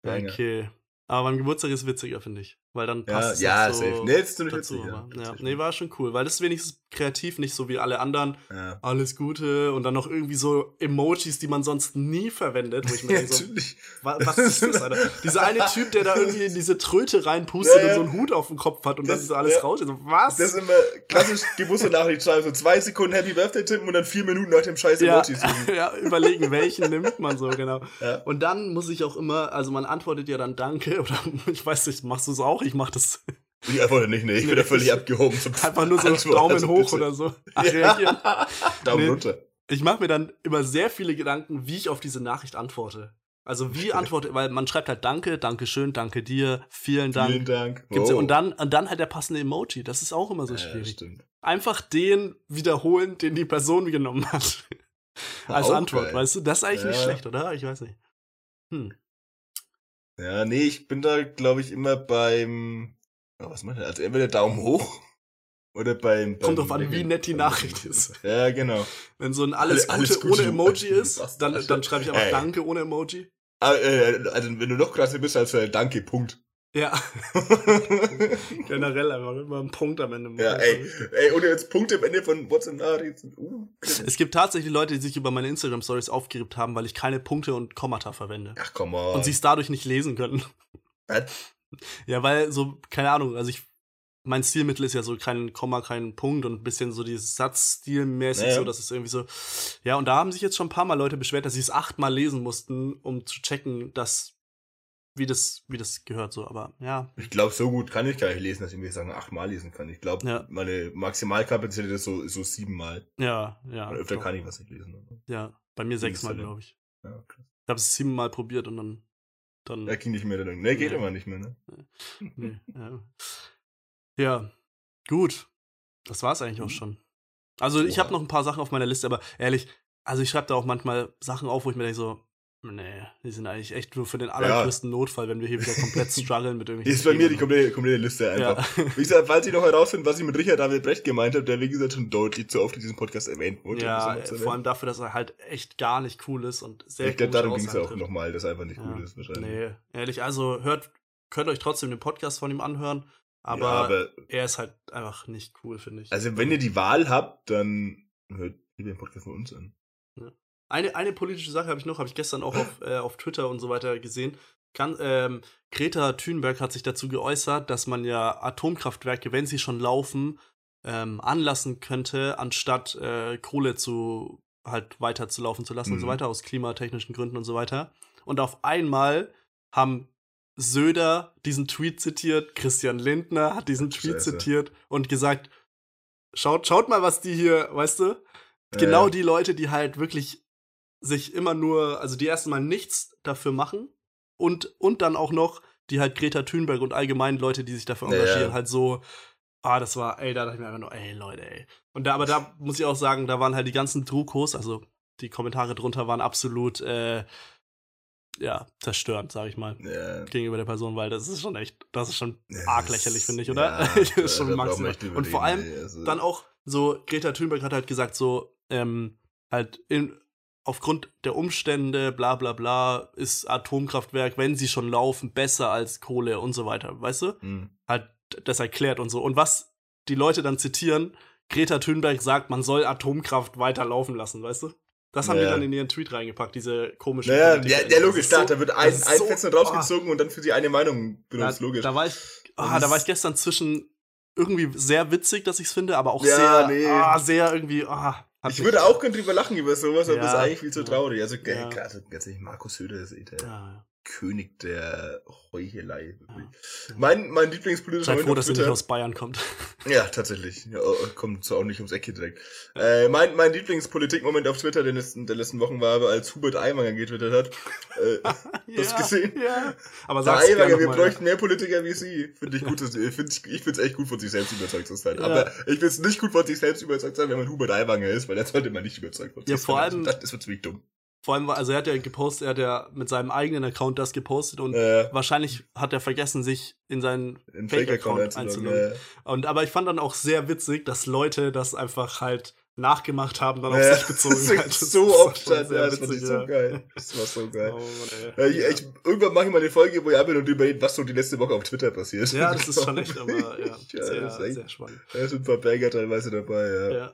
Banger. Okay. Aber mein Geburtstag ist witziger, finde ich. Weil dann Ja, passt es ja, so safe. Nee, ist nicht dazu. witzig, ja. ja. Nee, war schon cool, weil das ist wenigstens kreativ, nicht so wie alle anderen. Ja. Alles Gute und dann noch irgendwie so Emojis, die man sonst nie verwendet, wo ich mir Ja, [LAUGHS] denke, so, natürlich. wa- was ist das, Alter? [LAUGHS] Dieser eine Typ, der da irgendwie in diese Tröte reinpustet Ja, ja. und so einen Hut auf dem Kopf hat und Das- dann so alles ja. raus. So, was? Das ist immer klassisch Geburtstagsnachricht schreiben, so zwei Sekunden Happy Birthday tippen und dann vier Minuten nach dem scheiß ja, Emoji [LAUGHS] suchen. ja, überlegen, welchen nimmt man so, genau. Ja. Und dann muss ich auch immer, also man antwortet ja dann Danke oder ich weiß nicht, machst du es auch? Ich mach das Ich einfach nicht, nee, ich bin da völlig abgehoben. zum einfach nur so Antwort, Daumen also hoch oder so. [LAUGHS] Ach, Ja. Daumen Nee. runter. Ich mache mir dann immer sehr viele Gedanken, wie ich auf diese Nachricht antworte. Also wie antworte, weil man schreibt halt Danke, Dankeschön, Danke dir, vielen Dank. Vielen Dank. Gibt's ja, Oh. und, dann, und dann halt der passende Emoji. Das ist auch immer so Ja, schwierig. stimmt. Einfach den wiederholen, den die Person genommen hat. Als Auch Antwort, weißt du? Das ist eigentlich nicht Ja. schlecht, oder? Ich weiß nicht. Hm. Ja, nee, ich bin da, glaube ich, immer beim. Oh, was meint er? Also entweder Daumen hoch [LAUGHS] oder beim. Kommt beim drauf an, wie nett die Nachricht ist. Ja, genau. Wenn so ein alles, Alle- alles Gute, ohne Emoji [LAUGHS] ist, dann, dann schreibe ich einfach. Danke ohne Emoji. Ah, äh, also, wenn du noch krasser bist als äh, Danke, Punkt. Ja, [LAUGHS] generell einfach immer ein Punkt am Ende. ja, ey, ey, ohne jetzt Punkte am Ende von WhatsApp-Nachrichten. Uh, Es gibt tatsächlich Leute, die sich über meine Instagram-Stories aufgeregt haben, weil ich keine Punkte und Kommata verwende. ach, komm on. Und sie es dadurch nicht lesen können. Was? Ja, weil so, keine Ahnung, also ich, mein Stilmittel ist ja so kein Komma, kein Punkt und ein bisschen so dieses Satzstilmäßig, Naja. so, das ist irgendwie so. Ja, und da haben sich jetzt schon ein paar Mal Leute beschwert, dass sie es achtmal lesen mussten, um zu checken, dass, wie das, wie das gehört, so, aber ja. Ich glaube, so gut kann ich gar nicht lesen, dass ich mir sagen, achtmal lesen kann. Ich glaube, Ja. meine Maximalkapazität ist so, so siebenmal. Ja, ja. Und öfter doch. kann ich was nicht lesen. Ja, bei mir sechsmal, glaube ich. Ja, krass. Ich habe es siebenmal probiert und dann, dann. Ja, ging nicht mehr. dann- Ne, geht Nee. immer nicht mehr, ne? Nee, ja. ja, gut. Das war's eigentlich auch Mhm. schon. Also ich Oha. habe noch ein paar Sachen auf meiner Liste, aber ehrlich, also ich schreibe da auch manchmal Sachen auf, wo ich mir denke so, nee, die sind eigentlich echt nur für den allergrößten Notfall, wenn wir hier wieder komplett [LAUGHS] strugglen mit irgendwelchen ist bei mir die komplette, komplette Liste einfach. ja. Wie gesagt, falls ich noch herausfinden, was ich mit Richard David Brecht gemeint habe, der wie gesagt schon deutlich zu oft in diesem Podcast erwähnt wurde. ja, vor allem dafür, dass er halt echt gar nicht cool ist und sehr Ich glaube, darum ging es auch nochmal, dass er einfach nicht Ja. gut ist, wahrscheinlich. Nee, ehrlich, also hört, könnt euch trotzdem den Podcast von ihm anhören, aber, ja, aber er ist halt einfach nicht cool, finde ich. also wenn ihr die Wahl habt, dann hört lieber den Podcast von uns an. Eine, eine politische Sache habe ich noch, habe ich gestern auch [CLEARS THROAT] auf, äh, auf Twitter und so weiter gesehen. Kann, ähm, Greta Thunberg hat sich dazu geäußert, dass man ja Atomkraftwerke, wenn sie schon laufen, ähm, anlassen könnte, anstatt äh, Kohle zu halt weiter zu laufen zu lassen und so Mhm. weiter, aus klimatechnischen Gründen und so weiter. Und auf einmal haben Söder diesen Tweet zitiert, Christian Lindner hat diesen Tweet Scheiße. zitiert und gesagt, schaut, schaut mal, was die hier, weißt du, genau Äh, die Leute, die halt wirklich sich immer nur, also die erstmal nichts dafür machen und, und dann auch noch, die halt Greta Thunberg und allgemein Leute, die sich dafür engagieren, ja. halt so, ah, das war, ey, da dachte ich mir einfach nur, ey, Leute, ey. Und da, aber da muss ich auch sagen, da waren halt die ganzen Drukos, also die Kommentare drunter waren absolut, äh, ja, zerstörend, sag ich mal, Ja. gegenüber der Person, weil das ist schon echt, das ist schon arg lächerlich, finde ich, oder? [LAUGHS] Das ist schon maximal. Und vor allem, also- dann auch so, Greta Thunberg hat halt gesagt, so, ähm, halt in, aufgrund der Umstände, bla bla bla, ist Atomkraftwerk, wenn sie schon laufen, besser als Kohle und so weiter, weißt du? Hm. Halt das erklärt und so. Und was die Leute dann zitieren, Greta Thunberg sagt, man soll Atomkraft weiterlaufen lassen, weißt du? Das haben die Ja. dann in ihren Tweet reingepackt, diese komische ja, ja, Das logisch, klar, so- da wird ein, ein so- Fetzen rausgezogen und dann für die eine Meinung da, benutzt, logisch. da war ich, ah, da war ich gestern zwischen irgendwie sehr witzig, dass ich es finde, aber auch Ja, sehr, nee. ah, sehr irgendwie, ah, hat ich würde auch gern drüber lachen über sowas, aber Ja, das ist eigentlich viel zu traurig. Also, Ja. also ganz ehrlich, Markus Söder ist eh der. Ja, König der Heuchelei. wirklich. Mein, mein Lieblingspolitischer Moment froh, auf dass er nicht Twitter- aus Bayern kommt. [LAUGHS] Ja, tatsächlich. Ja, oh, kommt so auch nicht ums Eck hier direkt. Äh, mein mein Lieblingspolitikmoment auf Twitter der letzten, der letzten Wochen war aber, als Hubert Aiwanger getwittert hat. Äh, [LAUGHS] Hast du gesehen? Ja. Aber sag's Aiwanger, wir mal. bräuchten mehr Politiker wie Sie. Finde ich [LAUGHS] gut, dass, ich finde ich find's echt gut, von sich selbst überzeugt zu sein. Ja. Aber ich finde es nicht gut, von sich selbst überzeugt zu sein, wenn man Hubert Aiwanger ist, weil dann sollte man nicht überzeugt von sich Ja, vor allem- Das, das wird ziemlich dumm. Vor allem, also er hat ja gepostet, er hat ja mit seinem eigenen Account das gepostet und Äh, wahrscheinlich hat er vergessen, sich in seinen einen Fake-Account einzuloggen. einzuloggen. Und aber ich fand dann auch sehr witzig, dass Leute das einfach halt nachgemacht haben, dann Ja, auf sich bezogen. [LAUGHS] Das halt. Das so oft, ja, das fand ich so geil. Das war so geil. [LAUGHS] Oh, Mann, ich, ich, irgendwann mache ich mal eine Folge, wo ich einfach nur drüber rede, was so die letzte Woche auf Twitter passiert. Ja, das ist schon echt, aber ja, [LAUGHS] sehr, das ist echt- sehr spannend. Da sind ein paar Banger teilweise dabei. Ja.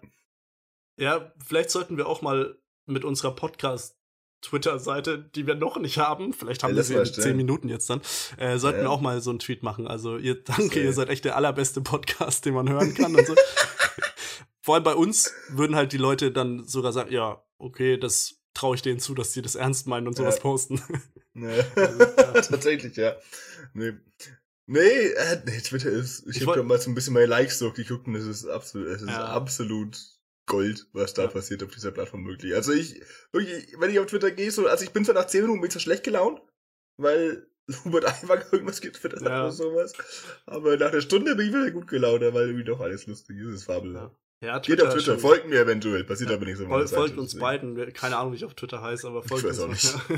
ja, vielleicht sollten wir auch mal mit unserer Podcast Twitter-Seite, die wir noch nicht haben, vielleicht haben Ja, wir sie in zehn Minuten jetzt dann, äh, sollten Ja. wir auch mal so einen Tweet machen. Also ihr, [LAUGHS] danke, ihr seid echt der allerbeste Podcast, den man hören kann und so. [LAUGHS] Vor allem bei uns würden halt die Leute dann sogar sagen, ja, okay, das traue ich denen zu, dass die das ernst meinen und sowas posten. [LAUGHS] Ja. Tatsächlich, ja. Nee. Nee, äh, nee, Twitter ist. Ich, Ich hab wollt- hab mal so ein bisschen meine Likes durchgeguckt und es ist absolut, es ist absolut Gold, was da Ja. passiert auf dieser Plattform möglich. Also ich, wirklich, wenn ich auf Twitter gehe, so, also ich bin zwar nach 10 Minuten bin ich so schlecht gelaunt, weil [LAUGHS] Hubert einfach irgendwas getwittert hat Ja. oder sowas. Aber nach einer Stunde bin ich wieder gut gelaunt, weil irgendwie doch alles lustig ist. Ist fabelhaft. Ja, Geht auf Twitter, folgt mir eventuell, passiert Ja. aber nicht so Fol folgt uns beiden. Keine Ahnung, wie ich auf Twitter heiße, aber folgt uns. [LAUGHS] Ja.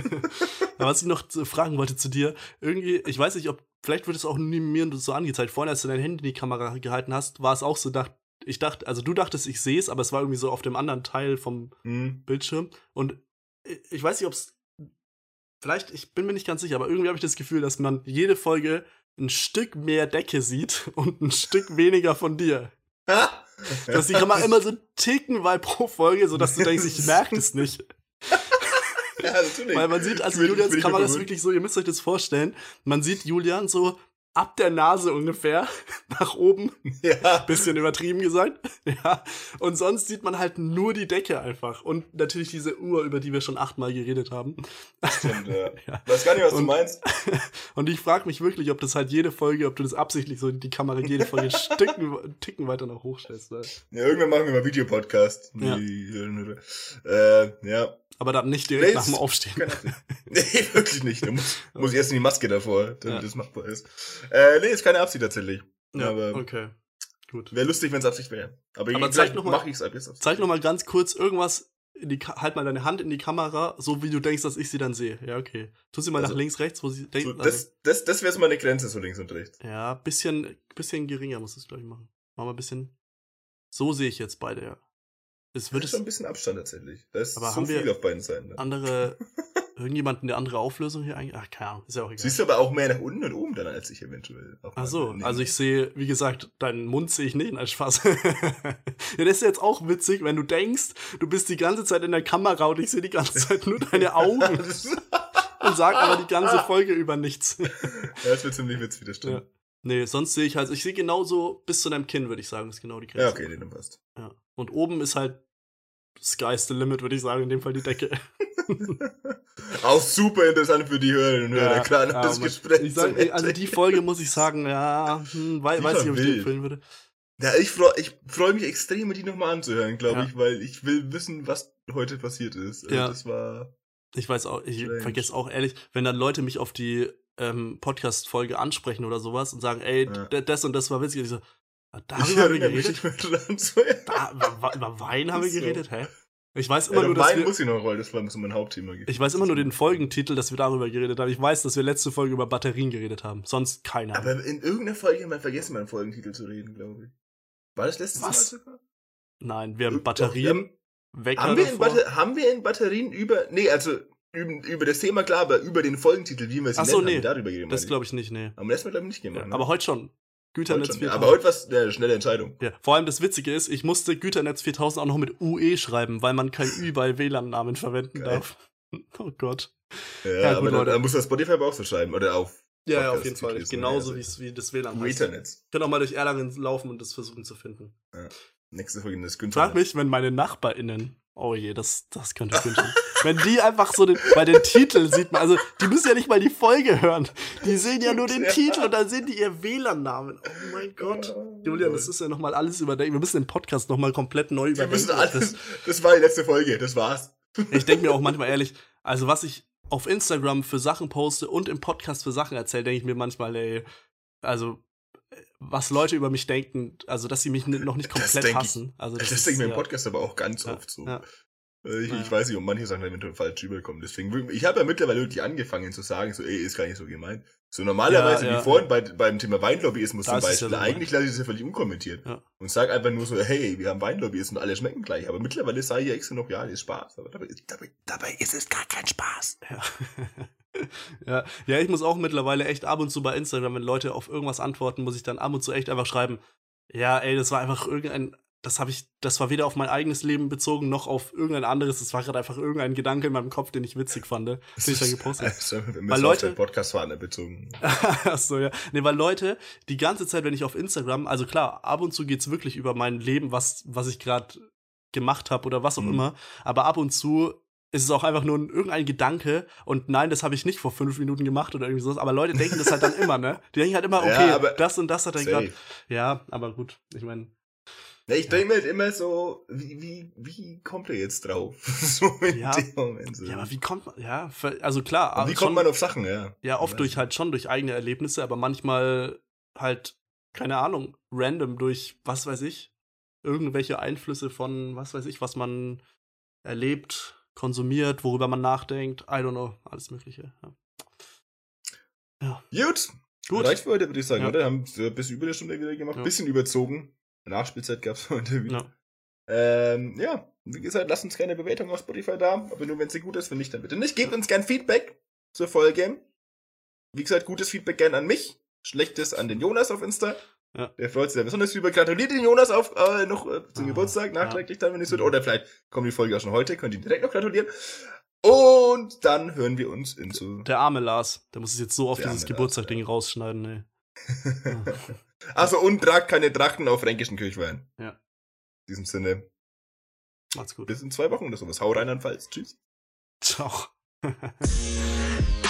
aber was ich noch fragen wollte zu dir, irgendwie, ich weiß nicht, ob, vielleicht wird es auch nie mir so angezeigt. Vorhin, als du dein Handy in die Kamera gehalten hast, war es auch so, dacht, ich dachte, also du dachtest, ich sehe es, aber es war irgendwie so auf dem anderen Teil vom Hm. Bildschirm. Und ich- weiß nicht, ob es, vielleicht, ich bin mir nicht ganz sicher, aber irgendwie habe ich das Gefühl, dass man jede Folge ein Stück mehr Decke sieht [LAUGHS] und ein Stück weniger von dir. [LAUGHS] Dass die Kamera immer so ticken weil pro Folge, sodass du denkst, ich merke es nicht. [LAUGHS] Ja, natürlich. Weil man sieht, also Julians Kamera ist wirklich so, ihr müsst euch das vorstellen, man sieht Julian so ab der Nase ungefähr [LAUGHS] nach oben, Ja. [LAUGHS] bisschen übertrieben gesagt, [LAUGHS] ja, und sonst sieht man halt nur die Decke einfach und natürlich diese Uhr, über die wir schon achtmal geredet haben. Stimmt, ja. Ja. Weiß gar nicht, was du Und- meinst. Und ich frage mich wirklich, ob das halt jede Folge, ob du das absichtlich so die Kamera jede Folge Stücken, Ticken weiter nach hochstellst. Ja, irgendwann machen wir mal Videopodcast. Ja. Die- Äh, ja. Aber dann nicht direkt Nee, nach dem Aufstehen. Keine Ahnung. Nee, wirklich nicht. Da muss, [LAUGHS] muss erst in die Maske davor, damit Ja. das machbar ist. Äh, nee, ist keine Absicht tatsächlich. Ja, aber okay. Gut. wäre lustig, wenn es Absicht wäre. Aber, Aber ich, zeig noch mal- mache ich es ab jetzt. Zeig noch mal ganz kurz irgendwas in die Ka halt mal deine Hand in die Kamera, so wie du denkst, dass ich sie dann sehe. Ja, okay. Tu sie mal Also- nach links, rechts, wo sie denkt. So, also, das das, das wäre so meine Grenze, so links und rechts. ja, bisschen, bisschen geringer muss es, glaube ich, machen. Mach mal ein bisschen. So sehe ich jetzt beide, ja. Es Das wird ist es schon ein bisschen Abstand tatsächlich. Da ist Aber so haben wir- viel auf beiden Seiten. Ne? andere, [LAUGHS] irgendjemand eine andere Auflösung hier eigentlich? Ach, keine Ahnung, ist ja auch egal. Siehst du aber auch mehr nach unten und oben dann als ich eventuell. Ach so, also ich sehe, wie gesagt, deinen Mund sehe ich nicht, als Spaß. [LAUGHS] ja, das ist jetzt auch witzig, wenn du denkst, du bist die ganze Zeit in der Kamera und ich sehe die ganze Zeit nur deine [LAUGHS] Augen das, und sag aber die ganze Folge über nichts. ja, das wird ziemlich witzig, das stimmt. Ja. Nee, sonst sehe ich halt, ich sehe genauso bis zu deinem Kinn, würde ich sagen, ist genau die Grenze. Ja, okay, dann passt. Ja. Und oben ist halt Sky's the limit, würde ich sagen, in dem Fall die Decke. [LAUGHS] Auch super interessant für die Hörerinnen und Hörer. Klar, ja, das. Gespräch. Sag, also die Folge muss ich sagen, ja, hm, wei weiß nicht, ob ich die empfehlen würde. Ja, ich freue ich freu mich extrem, die nochmal anzuhören, glaube Ja. ich, weil ich will wissen, was heute passiert ist. Also Ja. Das war. Ich weiß auch, ich Strange. vergesse auch ehrlich, wenn dann Leute mich auf die ähm, Podcast-Folge ansprechen oder sowas und sagen, ey, Ja. das und das war witzig. Und ich so, darüber haben wir mich geredet? [LAUGHS] ja. Da, über, über Wein haben wir geredet, hä? Ich weiß Ja, immer nur, dass Wein wir, muss ich noch rollen, das war so mein Hauptthema. ich weiß immer nur den Folgentitel, dass wir darüber geredet haben. Ich weiß, dass wir letzte Folge über Batterien geredet haben. Sonst keine Ahnung. Aber in irgendeiner Folge haben wir vergessen, meinen Folgentitel zu reden, glaube ich. War das letztes Was? Mal sogar? Nein, wir haben Batterien, Wecker Haben haben wir in Batterien über. Nee, also über, über das Thema klar, aber über den Folgentitel, wie wir es Ach so, nennen, nee. haben wir darüber geredet. Das glaube ich nicht, nee. Haben wir letztes Mal, glaube ich, nicht gemacht. Ja, ne? aber heute schon. Güternetz heute schon. 4000. Aber heute war es eine schnelle Entscheidung. Ja, vor allem das Witzige ist, ich musste Güternetz 4000 auch noch mit UE schreiben, weil man kein Ü bei WLAN-Namen verwenden Geil. darf. [LAUGHS] Oh Gott. Ja, Ja, gut, aber dann, muss das Spotify aber auch so schreiben. Oder auf Ja, ja, auf jeden Fall. lesen, Genauso ja, wie das WLAN heißt. Reternetz. Ich kann auch mal durch Erlangen laufen und das versuchen zu finden. Nächste Folge ist Frag Günther. mich, wenn meine NachbarInnen Oh je, das, das könnte ich wünschen. Wenn die einfach so den, bei den Titeln sieht man, also die müssen ja nicht mal die Folge hören. Die sehen ja nur den Ja. Titel und dann sehen die ihr WLAN-Namen. Oh mein Gott. Julian, das ist ja nochmal alles überdenken. Wir müssen den Podcast nochmal komplett neu Wir überdenken. müssen alles. Das war die letzte Folge, das war's. Ich denke mir auch manchmal ehrlich, also was ich auf Instagram für Sachen poste und im Podcast für Sachen erzähle, denke ich mir manchmal, ey, also was Leute über mich denken, also dass sie mich noch nicht Das komplett ich- hassen. Also Das, ist, denke ich mir im Podcast aber auch ganz Ja, oft so. ja. Äh, Ich, Ja. ich weiß nicht, ob manche Sachen eventuell falsch rüberkommen. Deswegen, ich habe ja mittlerweile wirklich angefangen zu sagen, so, ey, ist gar nicht so gemeint. So normalerweise, wie vorhin bei, beim Thema Weinlobbyismus zum Beispiel, so eigentlich lasse ich das ja völlig unkommentiert. Ja. Und sag einfach nur so, hey, wir haben Weinlobbyismus und alle schmecken gleich. Aber mittlerweile sage ich ja extra noch, ja, das ist Spaß. Aber dabei, ist- dabei, dabei ist es gar kein Spaß. Ja. [LAUGHS] ja. ja, ich muss auch mittlerweile echt ab und zu bei Instagram, wenn Leute auf irgendwas antworten, muss ich dann ab und zu echt einfach schreiben, ja, ey, das war einfach irgendein, das habe ich, das war weder auf mein eigenes Leben bezogen, noch auf irgendein anderes, das war gerade einfach irgendein Gedanke in meinem Kopf, den ich witzig fand, den ich dann gepostet. Also, wir Weil müssen Leute- auf den Podcast-Partner bezogen. [LAUGHS] Achso, ja. Nee, weil Leute, die ganze Zeit, wenn ich auf Instagram, also klar, ab und zu geht's wirklich über mein Leben, was, was ich gerade gemacht habe oder was auch Mhm. immer, aber ab und zu ist es auch einfach nur ein, irgendein Gedanke und nein, das habe ich nicht vor fünf Minuten gemacht oder irgendwie sowas, aber Leute denken das halt dann immer, ne? Die denken halt immer, [LAUGHS] Ja, okay, aber- das und das hat er gerade. Ja, aber gut, ich meine, Ja, ich denke mir halt immer so, wie, wie, wie kommt er jetzt drauf? [LAUGHS] so in Ja. dem Moment. So. ja, aber wie kommt man, ja, also klar, Und wie schon, kommt man auf Sachen, ja? ja, oft durch halt schon durch eigene Erlebnisse, aber manchmal halt, keine Ahnung, random durch, was weiß ich, irgendwelche Einflüsse von, was weiß ich, was man erlebt, konsumiert, worüber man nachdenkt, I don't know, alles Mögliche. Ja. Gut. Gut. Reicht für heute, würde ich sagen, Ja. oder? Haben wir bis über eine Stunde wieder gemacht. Ja. Bisschen überzogen. Nachspielzeit gab's [LAUGHS] heute wieder. Ja. Ähm, ja, wie gesagt, lasst uns gerne Bewertung auf Spotify da. Aber nur wenn sie gut ist, wenn nicht, dann bitte nicht. Gebt uns gern Feedback zur Folge. Wie gesagt, gutes Feedback gern an mich. Schlechtes an den Jonas auf Insta. Ja. Der freut sich da besonders über. Gratuliert den Jonas auf, äh, noch äh, zum Ah, Geburtstag, ja. nachträglich dann, wenn es wird. Oder vielleicht kommt die Folge auch schon heute, könnt ihr ihn direkt noch gratulieren. Und dann hören wir uns in so. Der arme Lars, der muss es jetzt so auf dieses Geburtstag-Ding rausschneiden, ey. [LAUGHS] [LAUGHS] Also und tragt keine Trachten auf fränkischen Kirchwein. Ja. In diesem Sinne, Macht's gut. bis in zwei Wochen oder sowas. Hau rein Pfalz. Tschüss. Ciao. [LAUGHS]